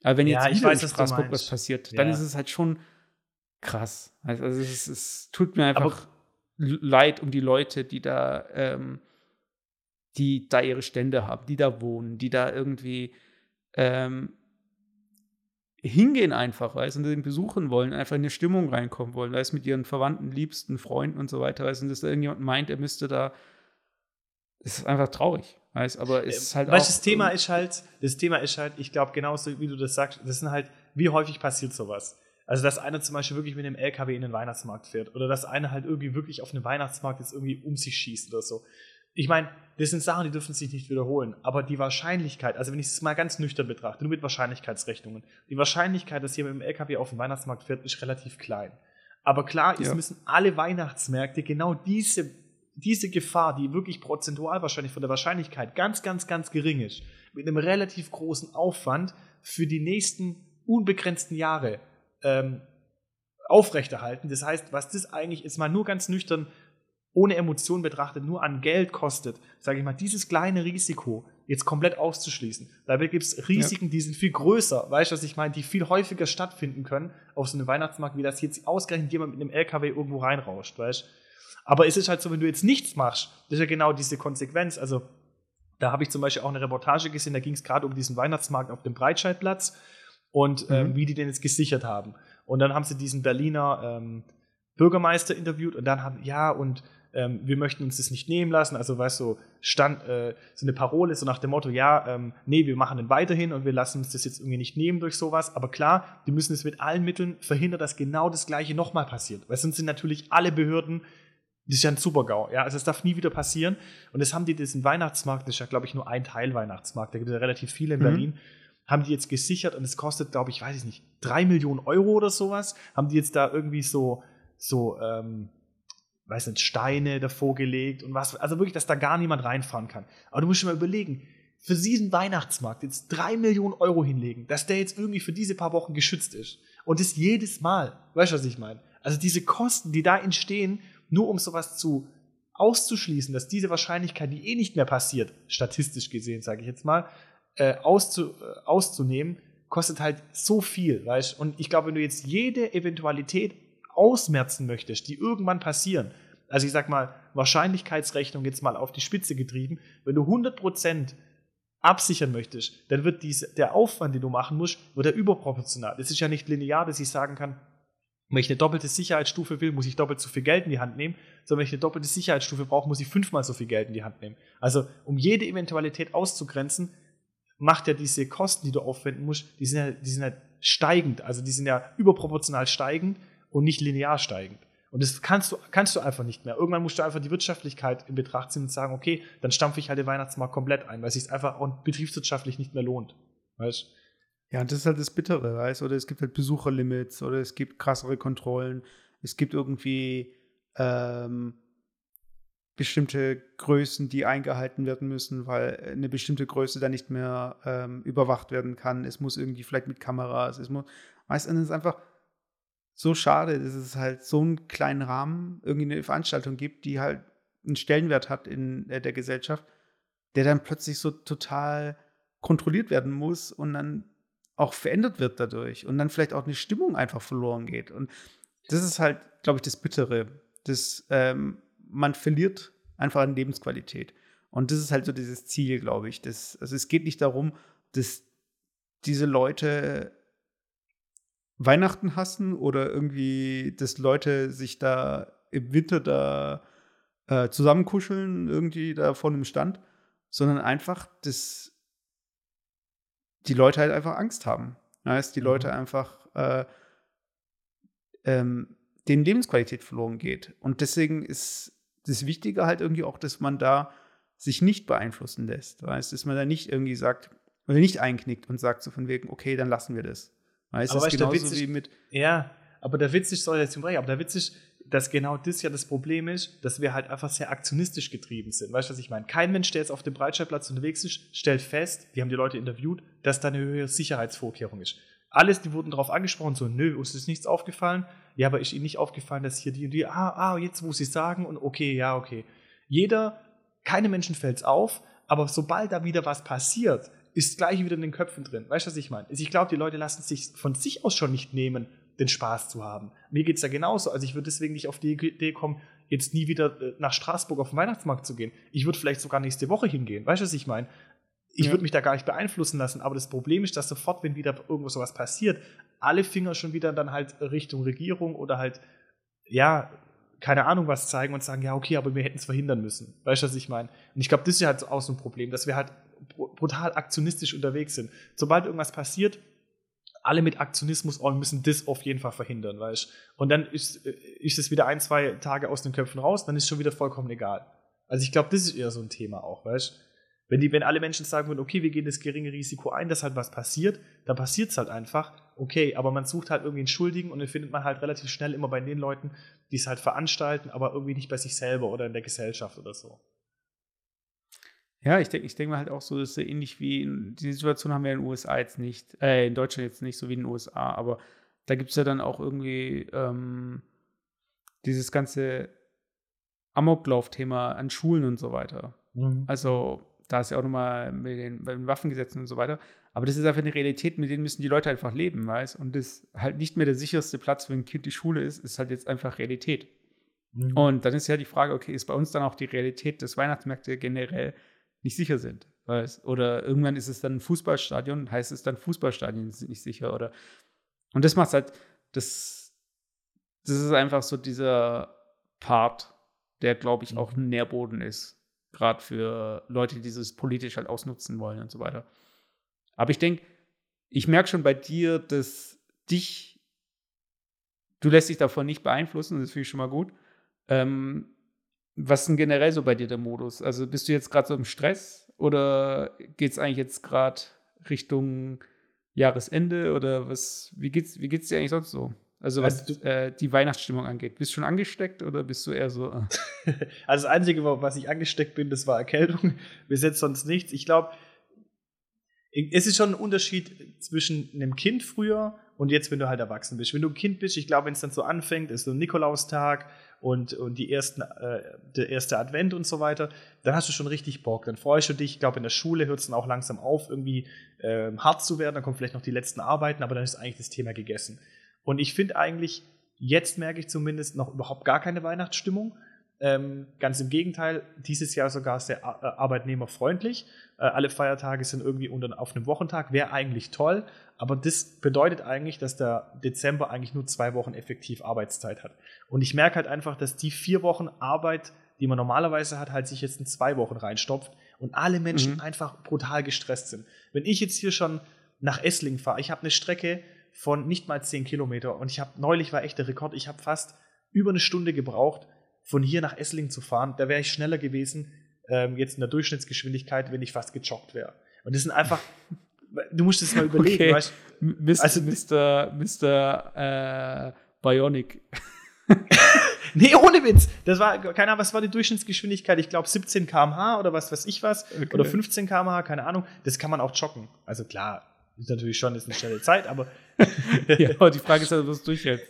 Aber wenn Ja, jetzt ich wieder weiß, in Straßburg was passiert, dann Ja. ist es halt schon krass. Also es, es tut mir Aber- einfach leid um die Leute, die da, ähm, die da ihre Stände haben, die da wohnen, die da irgendwie ähm, hingehen einfach, weißt und den besuchen wollen, einfach in eine Stimmung reinkommen wollen, weißt mit ihren Verwandten, Liebsten, Freunden und so weiter, weißt und dass da irgendjemand meint, er müsste da, das ist einfach traurig, weißt aber es ist halt weißt, auch das Thema ist halt, das Thema ist halt, ich glaube, genauso wie du das sagst, das sind halt, wie häufig passiert sowas? Also, dass einer zum Beispiel wirklich mit einem LKW in den Weihnachtsmarkt fährt oder dass einer halt irgendwie wirklich auf einem Weihnachtsmarkt jetzt irgendwie um sich schießt oder so. Ich meine, das sind Sachen, die dürfen sich nicht wiederholen. Aber die Wahrscheinlichkeit, also wenn ich es mal ganz nüchtern betrachte, nur mit Wahrscheinlichkeitsrechnungen, die Wahrscheinlichkeit, dass jemand mit dem LKW auf den Weihnachtsmarkt fährt, ist relativ klein. Aber klar, es Ja. müssen alle Weihnachtsmärkte genau diese, diese Gefahr, die wirklich prozentual wahrscheinlich von der Wahrscheinlichkeit ganz, ganz, ganz gering ist, mit einem relativ großen Aufwand für die nächsten unbegrenzten Jahre ähm, aufrechterhalten. Das heißt, was das eigentlich ist, mal nur ganz nüchtern, ohne Emotion betrachtet, nur an Geld kostet, sage ich mal, dieses kleine Risiko jetzt komplett auszuschließen. Dabei gibt es Risiken, die sind viel größer, weißt du, was ich meine, die viel häufiger stattfinden können auf so einem Weihnachtsmarkt, wie das jetzt ausgerechnet jemand mit einem LKW irgendwo reinrauscht, weißt du. Aber es ist halt so, wenn du jetzt nichts machst, das ist ja genau diese Konsequenz. Also, da habe ich zum Beispiel auch eine Reportage gesehen, da ging es gerade um diesen Weihnachtsmarkt auf dem Breitscheidplatz und ähm, Mhm. wie die den jetzt gesichert haben. Und dann haben sie diesen Berliner ähm, Bürgermeister interviewt und dann haben, ja, und ähm, wir möchten uns das nicht nehmen lassen. Also, weißt du, stand äh, so eine Parole, so nach dem Motto, ja, ähm, nee, wir machen den weiterhin und wir lassen uns das jetzt irgendwie nicht nehmen durch sowas. Aber klar, die müssen es mit allen Mitteln verhindern, dass genau das Gleiche nochmal passiert. Weil sonst sind natürlich alle Behörden, das ist ja ein Super-GAU, ja, also es darf nie wieder passieren. Und das haben die diesen Weihnachtsmarkt, das ist ja, glaube ich, nur ein Teil Weihnachtsmarkt, da gibt es ja relativ viele in Mhm. Berlin, haben die jetzt gesichert und es kostet, glaube ich, weiß ich nicht, drei Millionen Euro oder sowas, haben die jetzt da irgendwie so, so, ähm, weiß nicht, Steine davor gelegt und was, also wirklich, dass da gar niemand reinfahren kann. Aber du musst schon mal überlegen, für diesen Weihnachtsmarkt jetzt drei Millionen Euro hinlegen, dass der jetzt irgendwie für diese paar Wochen geschützt ist. Und das jedes Mal. Weißt du, was ich meine? Also diese Kosten, die da entstehen, nur um sowas zu auszuschließen, dass diese Wahrscheinlichkeit, die eh nicht mehr passiert, statistisch gesehen, sage ich jetzt mal, äh, auszu, äh, auszunehmen, kostet halt so viel, weißt Und ich glaube, wenn du jetzt jede Eventualität ausmerzen möchtest, die irgendwann passieren, also ich sag mal, Wahrscheinlichkeitsrechnung jetzt mal auf die Spitze getrieben, wenn du 100% absichern möchtest, dann wird dies, der Aufwand, den du machen musst, wird er überproportional. Das ist ja nicht linear, dass ich sagen kann, wenn ich eine doppelte Sicherheitsstufe will, muss ich doppelt so viel Geld in die Hand nehmen, sondern wenn ich eine doppelte Sicherheitsstufe brauche, muss ich fünfmal so viel Geld in die Hand nehmen. Also, um jede Eventualität auszugrenzen, macht ja diese Kosten, die du aufwenden musst, die sind ja, die sind ja steigend. Also die sind ja überproportional steigend und nicht linear steigend. Und das kannst du, kannst du einfach nicht mehr. Irgendwann musst du einfach die Wirtschaftlichkeit in Betracht ziehen und sagen, okay, dann stampfe ich halt den Weihnachtsmarkt komplett ein, weil es sich einfach auch betriebswirtschaftlich nicht mehr lohnt. Weißt Ja, und das ist halt das Bittere, weißt du? Oder es gibt halt Besucherlimits oder es gibt krassere Kontrollen. Es gibt irgendwie ähm, bestimmte Größen, die eingehalten werden müssen, weil eine bestimmte Größe dann nicht mehr ähm, überwacht werden kann. Es muss irgendwie vielleicht mit Kameras, es muss, weißt du, es ist einfach so schade, dass es halt so einen kleinen Rahmen irgendwie eine Veranstaltung gibt, die halt einen Stellenwert hat in äh, der Gesellschaft, der dann plötzlich so total kontrolliert werden muss und dann auch verändert wird dadurch und dann vielleicht auch eine Stimmung einfach verloren geht. Und das ist halt, glaube ich, das Bittere. Das, ähm, man verliert einfach an Lebensqualität. Und das ist halt so dieses Ziel, glaube ich. Das, also es geht nicht darum, dass diese Leute Weihnachten hassen oder irgendwie, dass Leute sich da im Winter da äh, zusammenkuscheln, irgendwie da vor einem Stand, sondern einfach, dass die Leute halt einfach Angst haben. Heißt, die mhm. Leute einfach äh, ähm, denen Lebensqualität verloren geht. Und deswegen ist das Wichtige halt irgendwie auch, dass man da sich nicht beeinflussen lässt. Weißt, dass man da nicht irgendwie sagt, oder nicht einknickt und sagt so von wegen, okay, dann lassen wir das. Weißt, aber das ist genauso witzig, wie mit. Ja, aber der Witz ist, soll jetzt aber der Witz ist, dass genau das ja das Problem ist, dass wir halt einfach sehr aktionistisch getrieben sind. Weißt du, was ich meine? Kein Mensch, der jetzt auf dem Breitscheidplatz unterwegs ist, stellt fest, die haben die Leute interviewt, dass da eine höhere Sicherheitsvorkehrung ist. Alles, die wurden darauf angesprochen, so, nö, uns ist nichts aufgefallen. Ja, aber ist ihnen nicht aufgefallen, dass hier die und die, ah, ah, jetzt muss ich sagen und okay, ja, okay. Jeder, keine Menschen fällt es auf, aber sobald da wieder was passiert, ist gleich wieder in den Köpfen drin. Weißt du, was ich meine? Also ich glaube, die Leute lassen sich von sich aus schon nicht nehmen, den Spaß zu haben. Mir geht es ja genauso. Also ich würde deswegen nicht auf die Idee kommen, jetzt nie wieder äh, nach Straßburg auf den Weihnachtsmarkt zu gehen. Ich würde vielleicht sogar nächste Woche hingehen. Weißt du, was ich meine? Ich ja. würde mich da gar nicht beeinflussen lassen, aber das Problem ist, dass sofort, wenn wieder irgendwo sowas passiert, alle Finger schon wieder dann halt Richtung Regierung oder halt, ja, keine Ahnung was zeigen und sagen, ja, okay, aber wir hätten es verhindern müssen. Weißt du, was ich meine? Und ich glaube, das ist halt auch so ein Problem, dass wir halt brutal aktionistisch unterwegs sind. Sobald irgendwas passiert, alle mit Aktionismus oh, müssen das auf jeden Fall verhindern, weißt Und dann ist, äh, ist es wieder ein, zwei Tage aus den Köpfen raus, dann ist schon wieder vollkommen egal. Also ich glaube, das ist eher so ein Thema auch, weißt wenn, die, wenn alle Menschen sagen würden, okay, wir gehen das geringe Risiko ein, dass halt was passiert, dann passiert es halt einfach. Okay, aber man sucht halt irgendwie einen Schuldigen und den findet man halt relativ schnell immer bei den Leuten, die es halt veranstalten, aber irgendwie nicht bei sich selber oder in der Gesellschaft oder so. Ja, ich denke ich denk mal halt auch so, dass so ähnlich wie in, die Situation haben wir in den USA jetzt nicht, äh, in Deutschland jetzt nicht so wie in den USA, aber da gibt es ja dann auch irgendwie ähm, dieses ganze Amoklauf-Thema an Schulen und so weiter. Mhm. Also da ist ja auch nochmal mit den, mit den Waffengesetzen und so weiter. Aber das ist einfach eine Realität, mit denen müssen die Leute einfach leben, weißt Und das halt nicht mehr der sicherste Platz, wenn ein Kind die Schule ist, ist halt jetzt einfach Realität. Mhm. Und dann ist ja die Frage, okay, ist bei uns dann auch die Realität, dass Weihnachtsmärkte generell nicht sicher sind? Weißt? Oder irgendwann ist es dann ein Fußballstadion, heißt es dann Fußballstadien sind nicht sicher oder und das macht halt, das, das ist einfach so dieser Part, der, glaube ich, auch ein Nährboden ist Gerade für Leute, die dieses politisch halt ausnutzen wollen und so weiter. Aber ich denke, ich merke schon bei dir, dass dich, du lässt dich davon nicht beeinflussen, das finde ich schon mal gut. Ähm, was ist denn generell so bei dir der Modus? Also bist du jetzt gerade so im Stress oder geht es eigentlich jetzt gerade Richtung Jahresende oder was? Wie geht's, wie geht's dir eigentlich sonst so? Also was also äh, die Weihnachtsstimmung angeht. Bist du schon angesteckt oder bist du eher so? Äh? (laughs) also das Einzige, was ich angesteckt bin, das war Erkältung. (laughs) Bis jetzt sonst nichts. Ich glaube, es ist schon ein Unterschied zwischen einem Kind früher und jetzt, wenn du halt erwachsen bist. Wenn du ein Kind bist, ich glaube, wenn es dann so anfängt, ist so ein Nikolaustag und, und die ersten, äh, der erste Advent und so weiter, dann hast du schon richtig Bock. Dann freust du dich. Ich glaube, in der Schule hört es dann auch langsam auf, irgendwie äh, hart zu werden. Dann kommen vielleicht noch die letzten Arbeiten, aber dann ist eigentlich das Thema gegessen. Und ich finde eigentlich, jetzt merke ich zumindest noch überhaupt gar keine Weihnachtsstimmung. Ähm, ganz im Gegenteil, dieses Jahr sogar sehr äh, arbeitnehmerfreundlich. Äh, alle Feiertage sind irgendwie unter, auf einem Wochentag, wäre eigentlich toll, aber das bedeutet eigentlich, dass der Dezember eigentlich nur zwei Wochen effektiv Arbeitszeit hat. Und ich merke halt einfach, dass die vier Wochen Arbeit, die man normalerweise hat, halt sich jetzt in zwei Wochen reinstopft und alle Menschen Mhm. einfach brutal gestresst sind. Wenn ich jetzt hier schon nach Essling fahre, ich habe eine Strecke von nicht mal 10 Kilometer und ich habe neulich war echt der Rekord, ich habe fast über eine Stunde gebraucht, von hier nach Essling zu fahren. Da wäre ich schneller gewesen, ähm, jetzt in der Durchschnittsgeschwindigkeit, wenn ich fast gejoggt wäre. Und das sind einfach, (laughs) du musst es mal überlegen, Okay. weißt. Also- Mr. Mr. Äh, Bionic. (laughs) Nee, ohne Witz. Das war, keine Ahnung, was war die Durchschnittsgeschwindigkeit? Ich glaube 17 km/h oder was weiß ich was. Okay. Oder 15 km/h, keine Ahnung. Das kann man auch joggen. Also klar, ist natürlich schon ist eine schnelle Zeit, aber (laughs) ja, aber die Frage ist ja, was du durchhältst.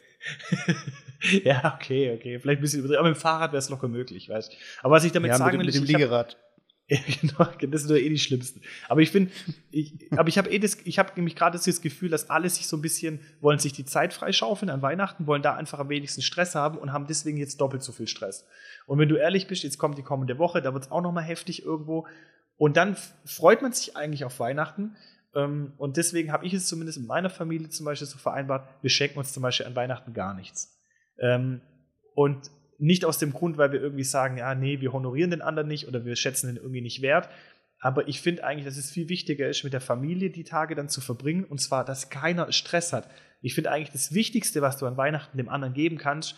(laughs) ja, okay, okay. Vielleicht ein bisschen übertrieben. Aber mit dem Fahrrad wäre es locker möglich, weißt du. Aber was ich damit Ja, sagen mit, will, dem- mit dem ich, ich hab- Liegerad. (laughs) Ja, genau, das sind doch eh die schlimmsten. Aber ich finde, ich, aber ich habe eh das, ich habe nämlich gerade das Gefühl, dass alle sich so ein bisschen, wollen sich die Zeit freischaufeln an Weihnachten, wollen da einfach am wenigsten Stress haben und haben deswegen jetzt doppelt so viel Stress. Und wenn du ehrlich bist, jetzt kommt die kommende Woche, da wird es auch nochmal heftig irgendwo. Und dann freut man sich eigentlich auf Weihnachten. Ähm, Und deswegen habe ich es zumindest in meiner Familie zum Beispiel so vereinbart, wir schenken uns zum Beispiel an Weihnachten gar nichts. Ähm, Und nicht aus dem Grund, weil wir irgendwie sagen, ja, nee, wir honorieren den anderen nicht oder wir schätzen den irgendwie nicht wert. Aber ich finde eigentlich, dass es viel wichtiger ist, mit der Familie die Tage dann zu verbringen und zwar, dass keiner Stress hat. Ich finde eigentlich das Wichtigste, was du an Weihnachten dem anderen geben kannst,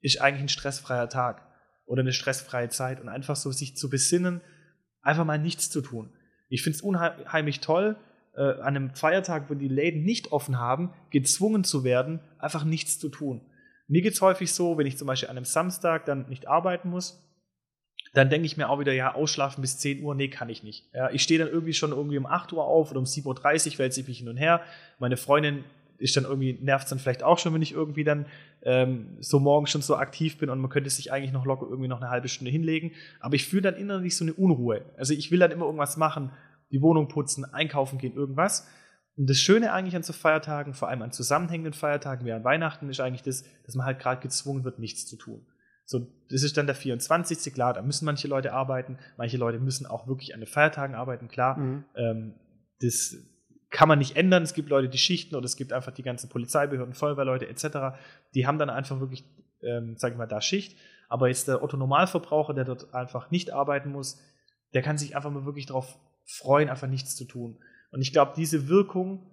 ist eigentlich ein stressfreier Tag oder eine stressfreie Zeit und einfach so sich zu besinnen, einfach mal nichts zu tun. Ich finde es unheimlich toll, äh, an einem Feiertag, wo die Läden nicht offen haben, gezwungen zu werden, einfach nichts zu tun. Mir geht es häufig so, wenn ich zum Beispiel an einem Samstag dann nicht arbeiten muss, dann denke ich mir auch wieder, ja, ausschlafen bis 10 Uhr, nee, kann ich nicht. Ja, ich stehe dann irgendwie schon irgendwie um 8 Uhr auf oder um 7.30 Uhr wälze ich mich hin und her. Meine Freundin ist dann irgendwie, nervt dann vielleicht auch schon, wenn ich irgendwie dann ähm, so morgens schon so aktiv bin und man könnte sich eigentlich noch locker irgendwie noch eine halbe Stunde hinlegen. Aber ich fühle dann innerlich so eine Unruhe. Also ich will dann immer irgendwas machen, die Wohnung putzen, einkaufen gehen, irgendwas. Und das Schöne eigentlich an so Feiertagen, vor allem an zusammenhängenden Feiertagen wie an Weihnachten, ist eigentlich das, dass man halt gerade gezwungen wird, nichts zu tun. So, das ist dann der 24. Klar, da müssen manche Leute arbeiten, manche Leute müssen auch wirklich an den Feiertagen arbeiten, klar. Mhm. Ähm, das kann man nicht ändern. Es gibt Leute, die schichten oder es gibt einfach die ganzen Polizeibehörden, Feuerwehrleute etc. Die haben dann einfach wirklich, ähm, sag ich mal, da Schicht. Aber jetzt der Otto-Normalverbraucher, der dort einfach nicht arbeiten muss, der kann sich einfach mal wirklich darauf freuen, einfach nichts zu tun. Und ich glaube, diese Wirkung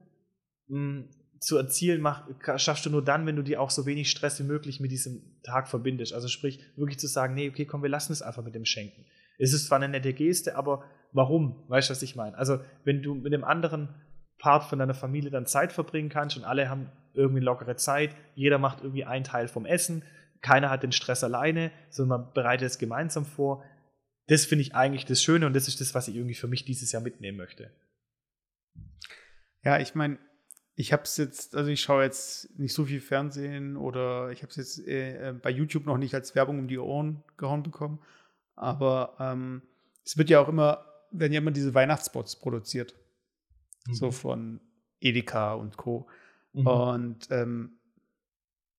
mh, zu erzielen, mach, schaffst du nur dann, wenn du dir auch so wenig Stress wie möglich mit diesem Tag verbindest. Also sprich, wirklich zu sagen, nee, okay, komm, wir lassen es einfach mit dem Schenken. Es ist zwar eine nette Geste, aber warum? Weißt du, was ich meine? Also, wenn du mit dem anderen Part von deiner Familie dann Zeit verbringen kannst und alle haben irgendwie lockere Zeit, jeder macht irgendwie einen Teil vom Essen, keiner hat den Stress alleine, sondern man bereitet es gemeinsam vor. Das finde ich eigentlich das Schöne und das ist das, was ich irgendwie für mich dieses Jahr mitnehmen möchte. Ja, ich meine, ich habe es jetzt, also ich schaue jetzt nicht so viel Fernsehen oder ich habe es jetzt äh, bei YouTube noch nicht als Werbung um die Ohren gehauen bekommen. Aber ähm, es wird ja auch immer, werden ja immer diese Weihnachtsspots produziert. So von Edeka und Co. Mhm. Und ähm,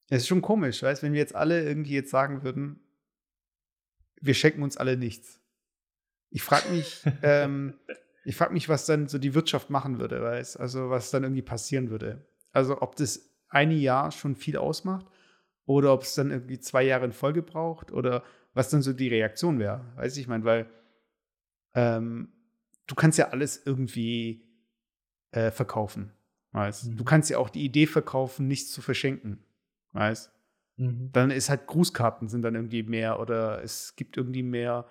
es ist schon komisch, weißt wenn wir jetzt alle irgendwie jetzt sagen würden, wir schenken uns alle nichts. Ich frage mich, (laughs) ähm, ich frage mich, was dann so die Wirtschaft machen würde, weißt also was dann irgendwie passieren würde. Also ob das eine Jahr schon viel ausmacht oder ob es dann irgendwie zwei Jahre in Folge braucht oder was dann so die Reaktion wäre. Weiß ich meine, weil ähm, du kannst ja alles irgendwie äh, verkaufen. Weißt? Mhm. Du kannst ja auch die Idee verkaufen, nichts zu verschenken. Weißt? Mhm. Dann ist halt Grußkarten sind dann irgendwie mehr oder es gibt irgendwie mehr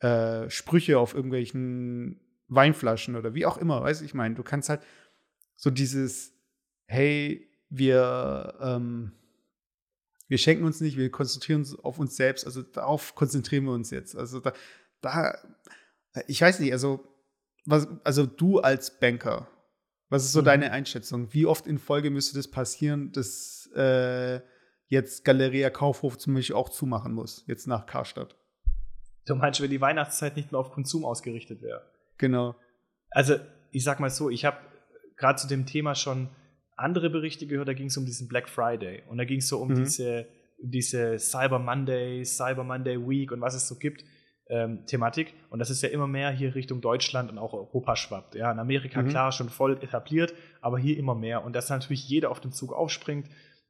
äh, Sprüche auf irgendwelchen Weinflaschen oder wie auch immer, weißt du, ich meine, du kannst halt so dieses, hey, wir, ähm, wir schenken uns nicht, wir konzentrieren uns auf uns selbst, also darauf konzentrieren wir uns jetzt. Also da, da ich weiß nicht, also, was, also du als Banker, was ist so Mhm. deine Einschätzung? Wie oft in Folge müsste das passieren, dass äh, jetzt Galeria Kaufhof zum Beispiel auch zumachen muss, jetzt nach Karstadt? Du meinst, wenn die Weihnachtszeit nicht mehr auf Konsum ausgerichtet wäre? Genau. Also, ich sag mal so, ich habe gerade zu dem Thema schon andere Berichte gehört, da ging es um diesen Black Friday und da ging es so um Mhm. diese, diese Cyber Monday, Cyber Monday Week und was es so gibt, ähm, Thematik. Und das ist ja immer mehr hier Richtung Deutschland und auch Europa schwappt. Ja, in Amerika Mhm. klar schon voll etabliert, aber hier immer mehr. Und dass natürlich jeder auf den Zug aufspringt.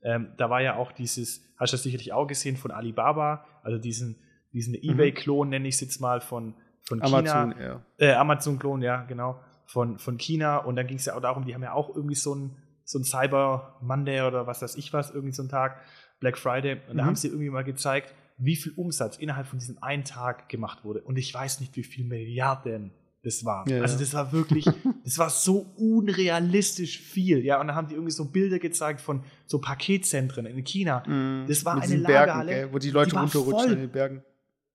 Ähm, da war ja auch dieses, hast du das sicherlich auch gesehen, von Alibaba, also diesen, diesen Ebay-Klon, nenne ich es jetzt mal, von, von Amazon, China. ja. Äh, Amazon-Klon, ja, genau. Von, von China. Und dann ging es ja auch darum, die haben ja auch irgendwie so ein, so ein Cyber Monday oder was weiß ich was, irgendwie so ein Tag, Black Friday. Und da Mhm. haben sie irgendwie mal gezeigt, wie viel Umsatz innerhalb von diesem einen Tag gemacht wurde. Und ich weiß nicht, wie viel Milliarden das waren. Ja, also das war wirklich, (laughs) das war so unrealistisch viel. Ja, und dann haben die irgendwie so Bilder gezeigt von so Paketzentren in China. Mhm. Das war eine Bergen, Lagerhalle, gell, wo die Leute die war runterrutschen in den Bergen.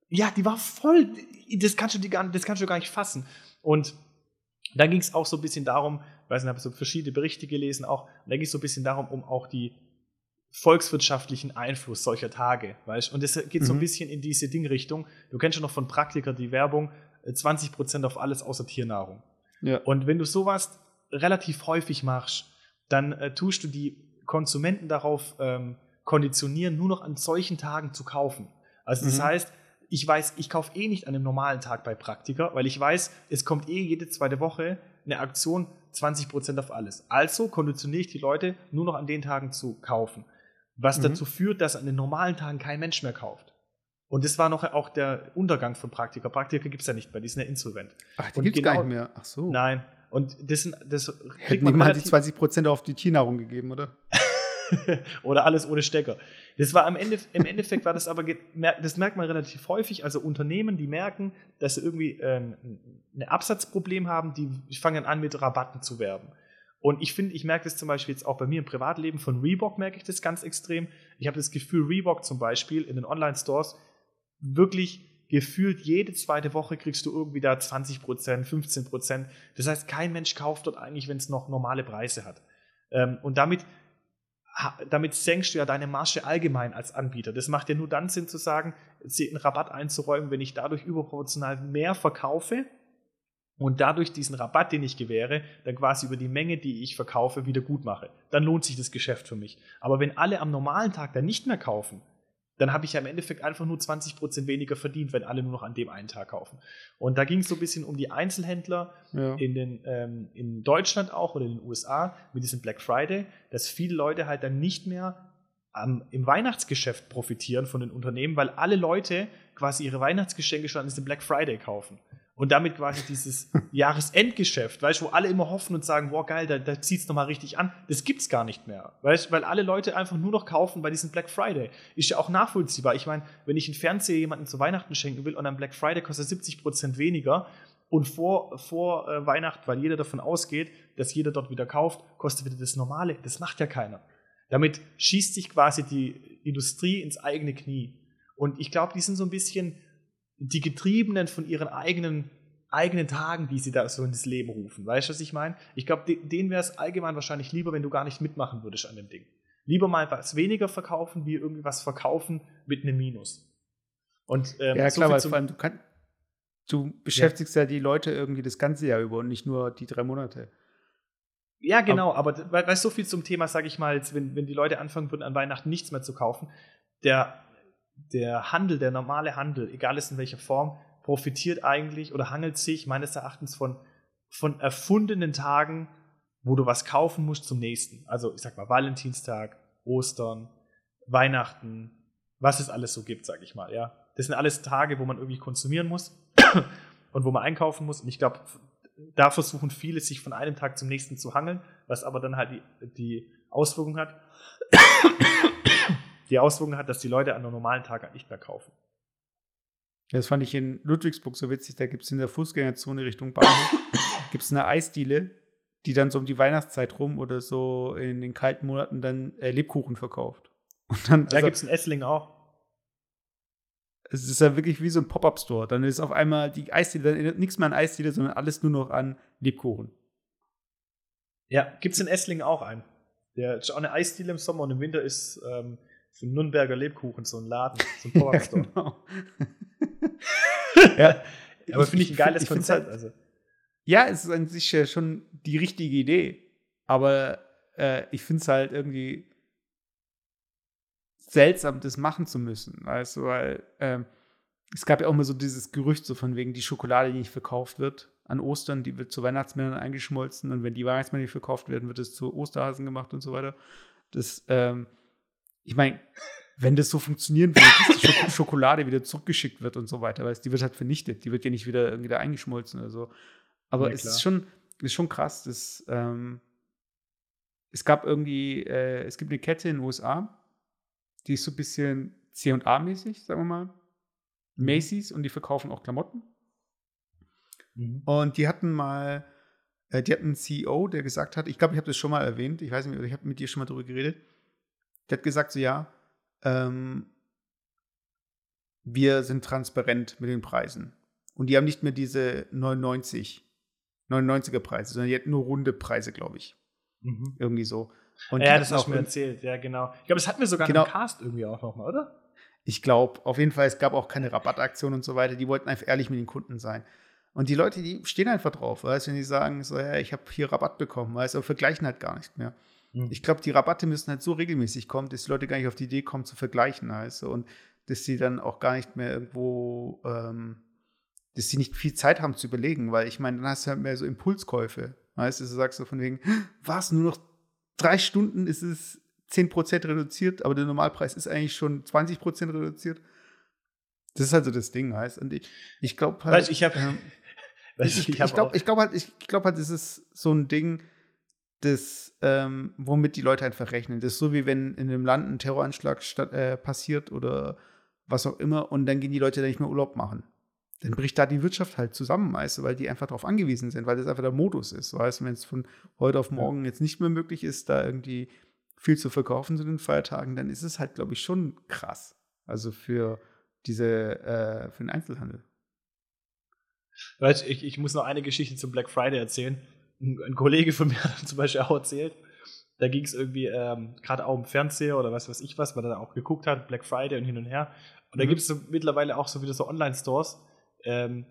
Ja, die war voll. Das kannst du, dir gar, das kannst du gar nicht fassen. Und da ging es auch so ein bisschen darum, ich weiß nicht, habe so verschiedene Berichte gelesen auch, da ging es so ein bisschen darum, um auch die volkswirtschaftlichen Einfluss solcher Tage, weißt Und das geht so ein Mhm. bisschen in diese Dingrichtung. Du kennst schon noch von Praktiker die Werbung, äh, 20% auf alles außer Tiernahrung. Ja. Und wenn du sowas relativ häufig machst, dann äh, tust du die Konsumenten darauf ähm, konditionieren, nur noch an solchen Tagen zu kaufen. Also das Mhm. heißt, ich weiß, ich kaufe eh nicht an einem normalen Tag bei Praktiker, weil ich weiß, es kommt eh jede zweite Woche eine Aktion 20% auf alles. Also konditioniere ich die Leute nur noch an den Tagen zu kaufen. Was Mhm. dazu führt, dass an den normalen Tagen kein Mensch mehr kauft. Und das war noch auch der Untergang von Praktiker. Praktiker gibt es ja nicht mehr, die sind ja insolvent. Ach, die Und gibt's genau- gar nicht mehr. Ach so. Nein. Und das sind das kriegt man mal die relativ- 20% auf die Tiernahrung gegeben, oder? (laughs) oder alles ohne Stecker. Das war am Ende, im Endeffekt war das aber, das merkt man relativ häufig. Also Unternehmen, die merken, dass sie irgendwie äh, ein Absatzproblem haben, die fangen an mit Rabatten zu werben. Und ich finde, ich merke das zum Beispiel jetzt auch bei mir im Privatleben von Reebok merke ich das ganz extrem. Ich habe das Gefühl, Reebok zum Beispiel in den Online-Stores wirklich gefühlt jede zweite Woche kriegst du irgendwie da 20%, 15%. Das heißt, kein Mensch kauft dort eigentlich, wenn es noch normale Preise hat. Ähm, und damit damit senkst du ja deine Marge allgemein als Anbieter. Das macht ja nur dann Sinn zu sagen, sie einen Rabatt einzuräumen, wenn ich dadurch überproportional mehr verkaufe und dadurch diesen Rabatt, den ich gewähre, dann quasi über die Menge, die ich verkaufe, wieder gut mache. Dann lohnt sich das Geschäft für mich. Aber wenn alle am normalen Tag dann nicht mehr kaufen, dann habe ich ja im Endeffekt einfach nur 20% weniger verdient, wenn alle nur noch an dem einen Tag kaufen. Und da ging es so ein bisschen um die Einzelhändler, Ja. in, den, ähm, in Deutschland auch oder in den USA mit diesem Black Friday, dass viele Leute halt dann nicht mehr am, im Weihnachtsgeschäft profitieren von den Unternehmen, weil alle Leute quasi ihre Weihnachtsgeschenke schon an diesem Black Friday kaufen. Und damit quasi dieses (laughs) Jahresendgeschäft, weißt du, wo alle immer hoffen und sagen, boah, geil, da, da zieht es nochmal richtig an, das gibt's gar nicht mehr. Weißt du, weil alle Leute einfach nur noch kaufen bei diesem Black Friday. Ist ja auch nachvollziehbar. Ich meine, wenn ich einen Fernseher jemandem zu Weihnachten schenken will und am Black Friday kostet 70% weniger, und vor, vor äh, Weihnachten, weil jeder davon ausgeht, dass jeder dort wieder kauft, kostet wieder das Normale. Das macht ja keiner. Damit schießt sich quasi die Industrie ins eigene Knie. Und ich glaube, die sind so ein bisschen die Getriebenen von ihren eigenen, eigenen Tagen, die sie da so ins Leben rufen. Weißt du, was ich meine? Ich glaube, de denen wäre es allgemein wahrscheinlich lieber, wenn du gar nicht mitmachen würdest an dem Ding. Lieber mal was weniger verkaufen, wie irgendwie was verkaufen mit einem Minus. Und, ähm, Ja, so klar, vor allem du kannst. Du beschäftigst ja. die Leute irgendwie das ganze Jahr über und nicht nur die drei Monate. Ja, genau, aber we- weißt du, so viel zum Thema, sage ich mal, jetzt, wenn, wenn die Leute anfangen würden, an Weihnachten nichts mehr zu kaufen, der, der Handel, der normale Handel, egal ist in welcher Form, profitiert eigentlich oder hangelt sich meines Erachtens von, von erfundenen Tagen, wo du was kaufen musst zum nächsten. Also ich sag mal Valentinstag, Ostern, Weihnachten, was es alles so gibt, sag ich mal, ja. Das sind alles Tage, wo man irgendwie konsumieren muss (coughs) und wo man einkaufen muss. Und ich glaube, da versuchen viele, sich von einem Tag zum nächsten zu hangeln, was aber dann halt die, die Auswirkung hat, die Auswirkung hat, dass die Leute an einem normalen Tag halt nicht mehr kaufen. Das fand ich in Ludwigsburg so witzig. Da gibt es in der Fußgängerzone Richtung Bahnhof (coughs) gibt es eine Eisdiele, die dann so um die Weihnachtszeit rum oder so in den kalten Monaten dann äh, Lebkuchen verkauft. Und dann, Da also, gibt es in Essling auch. es ist ja wirklich wie so ein Pop-Up-Store. Dann ist auf einmal die Eisdiele, dann erinnert nichts mehr an Eisdiele, sondern alles nur noch an Lebkuchen. Ja, gibt es in Esslingen auch einen. Der ist auch eine Eisdiele im Sommer und im Winter ist ähm, für Nürnberger Lebkuchen so ein Laden, so ein (laughs) Pop-Up-Store. genau. (laughs) ja, Aber finde ich ein geiles ich Konzept. Halt, also. ja, es ist an sich ja schon die richtige Idee. Aber äh, ich finde es halt irgendwie seltsam, das machen zu müssen. Weißt du, weil ähm, es gab ja auch immer so dieses Gerücht, so von wegen die Schokolade, die nicht verkauft wird an Ostern, die wird zu Weihnachtsmännern eingeschmolzen und wenn die Weihnachtsmänner nicht verkauft werden, wird es zu Osterhasen gemacht und so weiter. Das, ähm, ich meine, wenn das so funktionieren würde, dass die Schok Schokolade wieder zurückgeschickt wird und so weiter, weil die wird halt vernichtet, die wird ja nicht wieder irgendwie da eingeschmolzen oder so. Aber ja, es ist schon, ist schon krass, dass ähm, es gab irgendwie, äh, es gibt eine Kette in den USA, die ist so ein bisschen C&A-mäßig, sagen wir mal. Mhm. Macy's und die verkaufen auch Klamotten. Mhm. Und die hatten mal, äh, die hatten einen CEO, der gesagt hat, ich glaube, ich habe das schon mal erwähnt, ich weiß nicht, ich habe mit dir schon mal darüber geredet. Der hat gesagt, so ja, ähm, wir sind transparent mit den Preisen. Und die haben nicht mehr diese 99, 99er Preise, sondern die hatten nur runde Preise, glaube ich. Mhm. Irgendwie so. Und ja, das hast du mir erzählt, ja, genau. Ich glaube, das hatten wir sogar genau, im Cast irgendwie auch nochmal, oder? Ich glaube, auf jeden Fall, es gab auch keine Rabattaktion und so weiter. Die wollten einfach ehrlich mit den Kunden sein. Und die Leute, die stehen einfach drauf, weißt wenn die sagen, so, ja, ich habe hier Rabatt bekommen, weißt aber vergleichen halt gar nicht mehr. Mhm. Ich glaube, die Rabatte müssen halt so regelmäßig kommen, dass die Leute gar nicht auf die Idee kommen zu vergleichen, weißt und dass sie dann auch gar nicht mehr irgendwo, ähm, dass sie nicht viel Zeit haben zu überlegen, weil ich meine, dann hast du halt mehr so Impulskäufe, weißt du, du sagst so von wegen, was, nur noch drei Stunden ist es 10% reduziert, aber der Normalpreis ist eigentlich schon 20% reduziert. Das ist halt so das Ding, heißt. Und ich, ich glaube halt. Weißt, ich habe. Ähm, (laughs) ich, ich, ich glaube glaub halt, ich glaube halt, das ist so ein Ding, das, ähm, womit die Leute einfach rechnen. Das ist so, wie wenn in einem Land ein Terroranschlag statt, äh, passiert oder was auch immer und dann gehen die Leute da nicht mehr Urlaub machen. Dann bricht da die Wirtschaft halt zusammen, weißt du, weil die einfach darauf angewiesen sind, weil das einfach der Modus ist. Weißt du, wenn es von heute auf morgen jetzt nicht mehr möglich ist, da irgendwie viel zu verkaufen zu den Feiertagen, dann ist es halt, glaube ich, schon krass. Also für diese, äh, für den Einzelhandel. Weißt, ich, ich muss noch eine Geschichte zum Black Friday erzählen. Ein, ein Kollege von (laughs) mir hat zum Beispiel auch erzählt, da ging es irgendwie ähm, gerade auch im Fernseher oder was weiß ich was, weil er da auch geguckt hat, Black Friday und hin und her. Und mhm. da gibt es so mittlerweile auch so wieder so Online-Stores, ähm,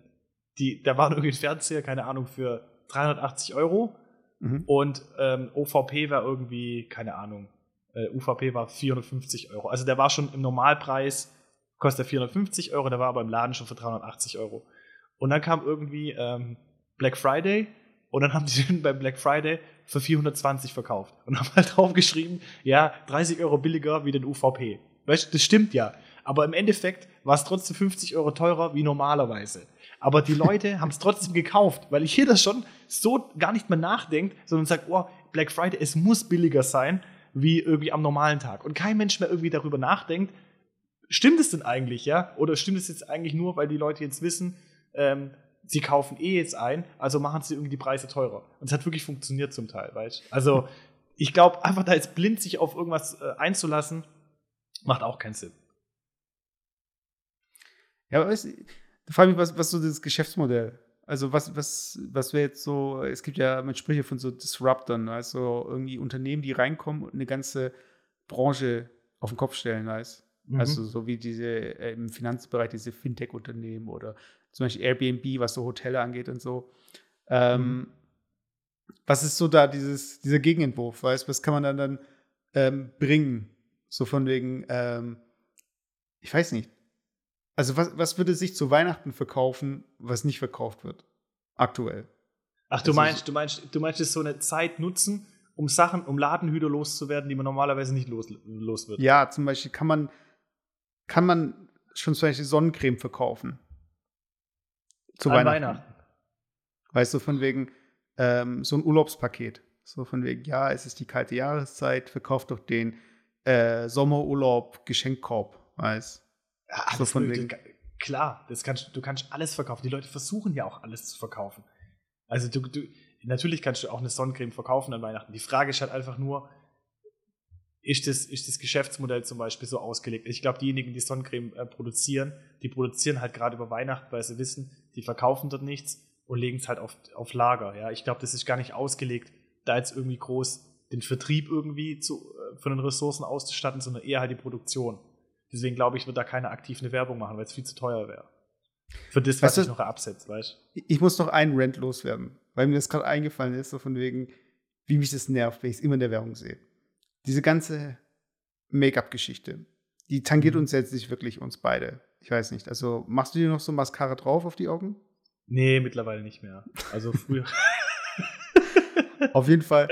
die, da waren (laughs) irgendwie ein Fernseher, keine Ahnung, für 380 Euro mhm. und ähm, OVP war irgendwie, keine Ahnung, äh, UVP war 450 Euro. Also der war schon im Normalpreis, kostet 450 Euro, der war aber im Laden schon für 380 Euro. Und dann kam irgendwie ähm, Black Friday und dann haben die den beim Black Friday für 420 verkauft und haben halt draufgeschrieben, ja, 30 Euro billiger wie den UVP. Weißt du, das stimmt ja. Aber im Endeffekt war es trotzdem 50 Euro teurer wie normalerweise. Aber die Leute (laughs) haben es trotzdem gekauft, weil ich hier das schon so gar nicht mehr nachdenkt, sondern sagt, oh, Black Friday, es muss billiger sein wie irgendwie am normalen Tag. Und kein Mensch mehr irgendwie darüber nachdenkt, stimmt es denn eigentlich, ja? Oder stimmt es jetzt eigentlich nur, weil die Leute jetzt wissen, ähm, sie kaufen eh jetzt ein, also machen sie irgendwie die Preise teurer. Und es hat wirklich funktioniert zum Teil, weißt Also, ich glaube, einfach da jetzt blind sich auf irgendwas äh, einzulassen, macht auch keinen Sinn. Ja, aber weißt, da frage ich mich, was, was so das Geschäftsmodell also was, was, was wäre jetzt so, es gibt ja mit Sprüche von so Disruptern, also irgendwie Unternehmen, die reinkommen und eine ganze Branche auf den Kopf stellen, weißt mhm. Also so wie diese äh, im Finanzbereich, diese Fintech-Unternehmen oder zum Beispiel Airbnb, was so Hotelle angeht und so. Ähm, mhm. Was ist so da dieses, dieser Gegenentwurf, weißt Was kann man dann dann ähm, bringen? So von wegen, ähm, ich weiß nicht, also was, was würde sich zu Weihnachten verkaufen, was nicht verkauft wird? Aktuell. Ach, du also meinst, du meinst, du meinst so eine Zeit nutzen, um Sachen, um Ladenhüter loszuwerden, die man normalerweise nicht los, los wird. Ja, zum Beispiel kann man, kann man schon zum Beispiel Sonnencreme verkaufen. Zu An Weihnachten. Weihnachten. Weißt du, von wegen ähm, so ein Urlaubspaket. So von wegen, ja, es ist die kalte Jahreszeit, verkauft doch den äh, Sommerurlaub Geschenkkorb, weißt ja, so von wegen. Klar, das kannst, du kannst alles verkaufen. Die Leute versuchen ja auch alles zu verkaufen. Also du, du, natürlich kannst du auch eine Sonnencreme verkaufen an Weihnachten. Die Frage ist halt einfach nur, ist das, ist das Geschäftsmodell zum Beispiel so ausgelegt? Ich glaube, diejenigen, die Sonnencreme äh, produzieren, die produzieren halt gerade über Weihnachten, weil sie wissen, die verkaufen dort nichts und legen es halt auf, auf Lager. Ja? Ich glaube, das ist gar nicht ausgelegt, da jetzt irgendwie groß den Vertrieb irgendwie zu, äh, von den Ressourcen auszustatten, sondern eher halt die Produktion. Deswegen glaube ich, wird da keiner aktiv eine Werbung machen, weil es viel zu teuer wäre. Für das, was weißt ich noch absetzt, weißt du? Ich muss noch einen Rant loswerden, weil mir das gerade eingefallen ist, so von wegen, wie mich das nervt, wenn ich es immer in der Werbung sehe. Diese ganze Make-up-Geschichte, die tangiert mhm. uns jetzt nicht wirklich, uns beide. Ich weiß nicht. Also, machst du dir noch so Mascara drauf auf die Augen? Nee, mittlerweile nicht mehr. Also (laughs) früher. auf jeden Fall,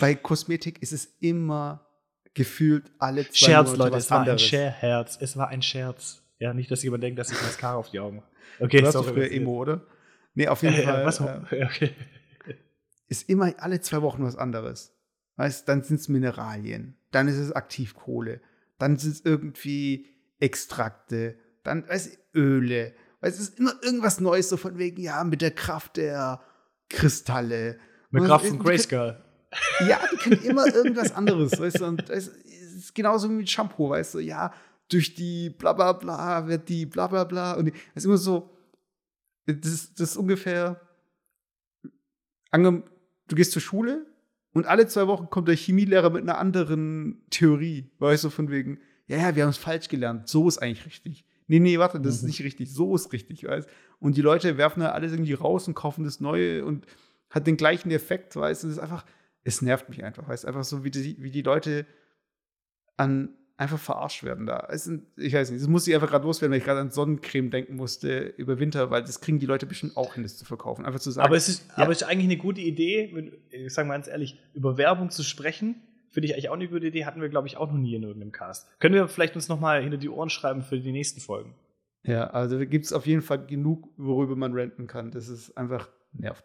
bei Kosmetik ist es immer gefühlt alle zwei Scherz, Monate Leute, was es war anderes. ein Scherz. Es war ein Scherz. Ja, nicht, dass jemand denkt, dass ich Mascara auf die Augen. Okay, Du sorry, früher Emo, oder? Nee, auf jeden Äh, Fall. was? äh, (laughs) Okay. ist immer alle zwei Wochen was anderes. Weißt, dann sind es Mineralien, dann ist es Aktivkohle, dann sind es irgendwie Extrakte, dann weißt, du, Öle. Weißt, es ist immer irgendwas Neues, so von wegen, ja, mit der Kraft der Kristalle. Mit Und Kraft von Grayskull. Ja, die können immer irgendwas anderes, weißt du, und es ist genauso wie mit Shampoo, weißt du, ja, durch die bla bla bla wird die bla bla bla und es ist immer so, das ist, das ist ungefähr, du gehst zur Schule und alle zwei Wochen kommt der Chemielehrer mit einer anderen Theorie, weißt du, von wegen, ja, ja, wir haben es falsch gelernt, so ist eigentlich richtig. Nee, nee, warte, das ist Mhm. nicht richtig, so ist richtig, weißt Und die Leute werfen da alles irgendwie raus und kaufen das Neue und hat den gleichen Effekt, weißt du, das ist einfach, es nervt mich einfach, weißt du, einfach so, wie die, wie die Leute an einfach verarscht werden da. Sind, ich weiß nicht, das muss ich einfach gerade loswerden, weil ich gerade an Sonnencreme denken musste über Winter, weil das kriegen die Leute bestimmt auch hin, das zu verkaufen. Einfach zu sagen, Aber es, ist, Ja. aber es ist eigentlich eine gute Idee, wenn, ich sage mal ganz ehrlich, über Werbung zu sprechen, finde ich eigentlich auch eine gute Idee, hatten wir, glaube ich, auch noch nie in irgendeinem Cast. Können wir vielleicht uns nochmal hinter die Ohren schreiben für die nächsten Folgen? Ja, also gibt es auf jeden Fall genug, worüber man renten kann. Das ist einfach nervt.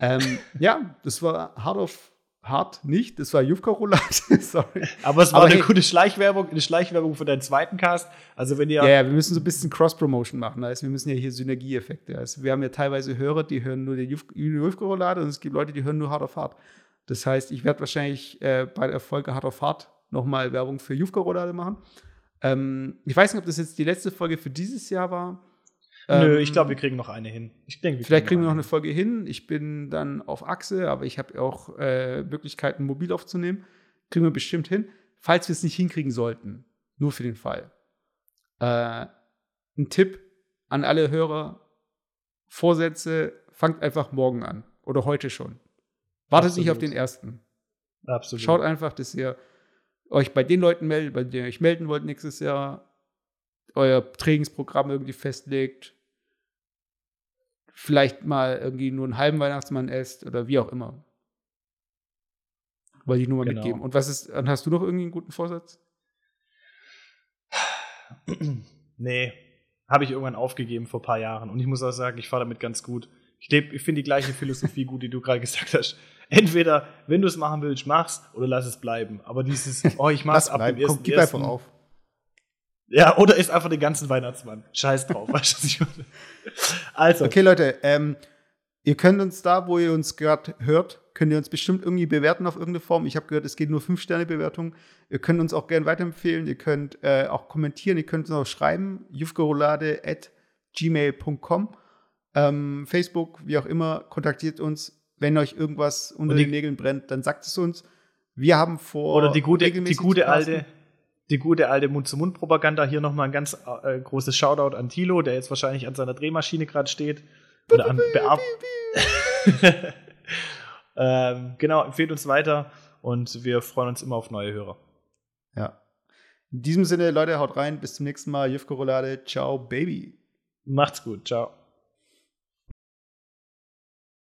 Ähm, (laughs) ja, das war hart auf hart nicht. Das war Jufka-Roulade. (laughs) Sorry. Aber es war Aber eine hey- gute Schleichwerbung, eine Schleichwerbung für deinen zweiten Cast. Also wenn ihr Ja, ja, wir müssen so ein bisschen Cross-Promotion machen. Also wir müssen ja hier Synergieeffekte. Also wir haben ja teilweise Hörer, die hören nur die Juf- Jufka-Roulade und es gibt Leute, die hören nur hart auf hart. Das heißt, ich werde wahrscheinlich äh, bei der Folge hart auf hart nochmal Werbung für Jufka-Roulade machen. Ähm, ich weiß nicht, ob das jetzt die letzte Folge für dieses Jahr war. Nö, Ähm, ich glaube, wir kriegen noch eine hin. Ich denke, Vielleicht kriegen wir noch eine Folge hin. Ich bin dann auf Achse, aber ich habe auch äh, Möglichkeiten, mobil aufzunehmen. Kriegen wir bestimmt hin. Falls wir es nicht hinkriegen sollten, nur für den Fall. Äh, ein Tipp an alle Hörer: Vorsätze, fangt einfach morgen an oder heute schon. Wartet nicht auf Absolut. den ersten. Absolut. Schaut einfach, dass ihr euch bei den Leuten meldet, bei denen ihr euch melden wollt nächstes Jahr, euer Trainingsprogramm irgendwie festlegt, vielleicht mal irgendwie nur einen halben Weihnachtsmann esst oder wie auch immer. Wollte ich nur mal Genau. mitgeben. Und was ist, hast du noch irgendwie einen guten Vorsatz? (clears throat) nee, habe ich irgendwann aufgegeben vor ein paar Jahren. Und ich muss auch sagen, ich fahre damit ganz gut. Ich, ich finde die gleiche Philosophie gut, die du gerade gesagt hast. Entweder, wenn du es machen willst, mach's oder lass es bleiben. Aber dieses, oh, ich mach's Lass ab dem bleiben. Komm, ersten, gib einfach auf. Ja, oder isst einfach den ganzen Weihnachtsmann. Scheiß drauf, (laughs) weißt du, was ich meine? Also, Okay, Leute, ähm, ihr könnt uns da, wo ihr uns gerade hört, könnt ihr uns bestimmt irgendwie bewerten auf irgendeine Form. Ich habe gehört, es geht nur 5-Sterne-Bewertung. Ihr könnt uns auch gerne weiterempfehlen. Ihr könnt äh, auch kommentieren. Ihr könnt uns auch schreiben. jufgerolade at gmail.com. Ähm, Facebook, wie auch immer, kontaktiert uns. Wenn euch irgendwas unter die- den Nägeln brennt, dann sagt es uns. Wir haben vor. oder die gute, die gute alte, die gute alte Mund-zu-Mund-Propaganda. Hier nochmal ein ganz äh, großes Shoutout an Thilo, der jetzt wahrscheinlich an seiner Drehmaschine gerade steht. Oder an Beab (laughs) ähm, genau, empfehlt uns weiter und wir freuen uns immer auf neue Hörer. Ja. In diesem Sinne, Leute, haut rein. Bis zum nächsten Mal. Jufgerolade. Ciao, Baby. Macht's gut, ciao.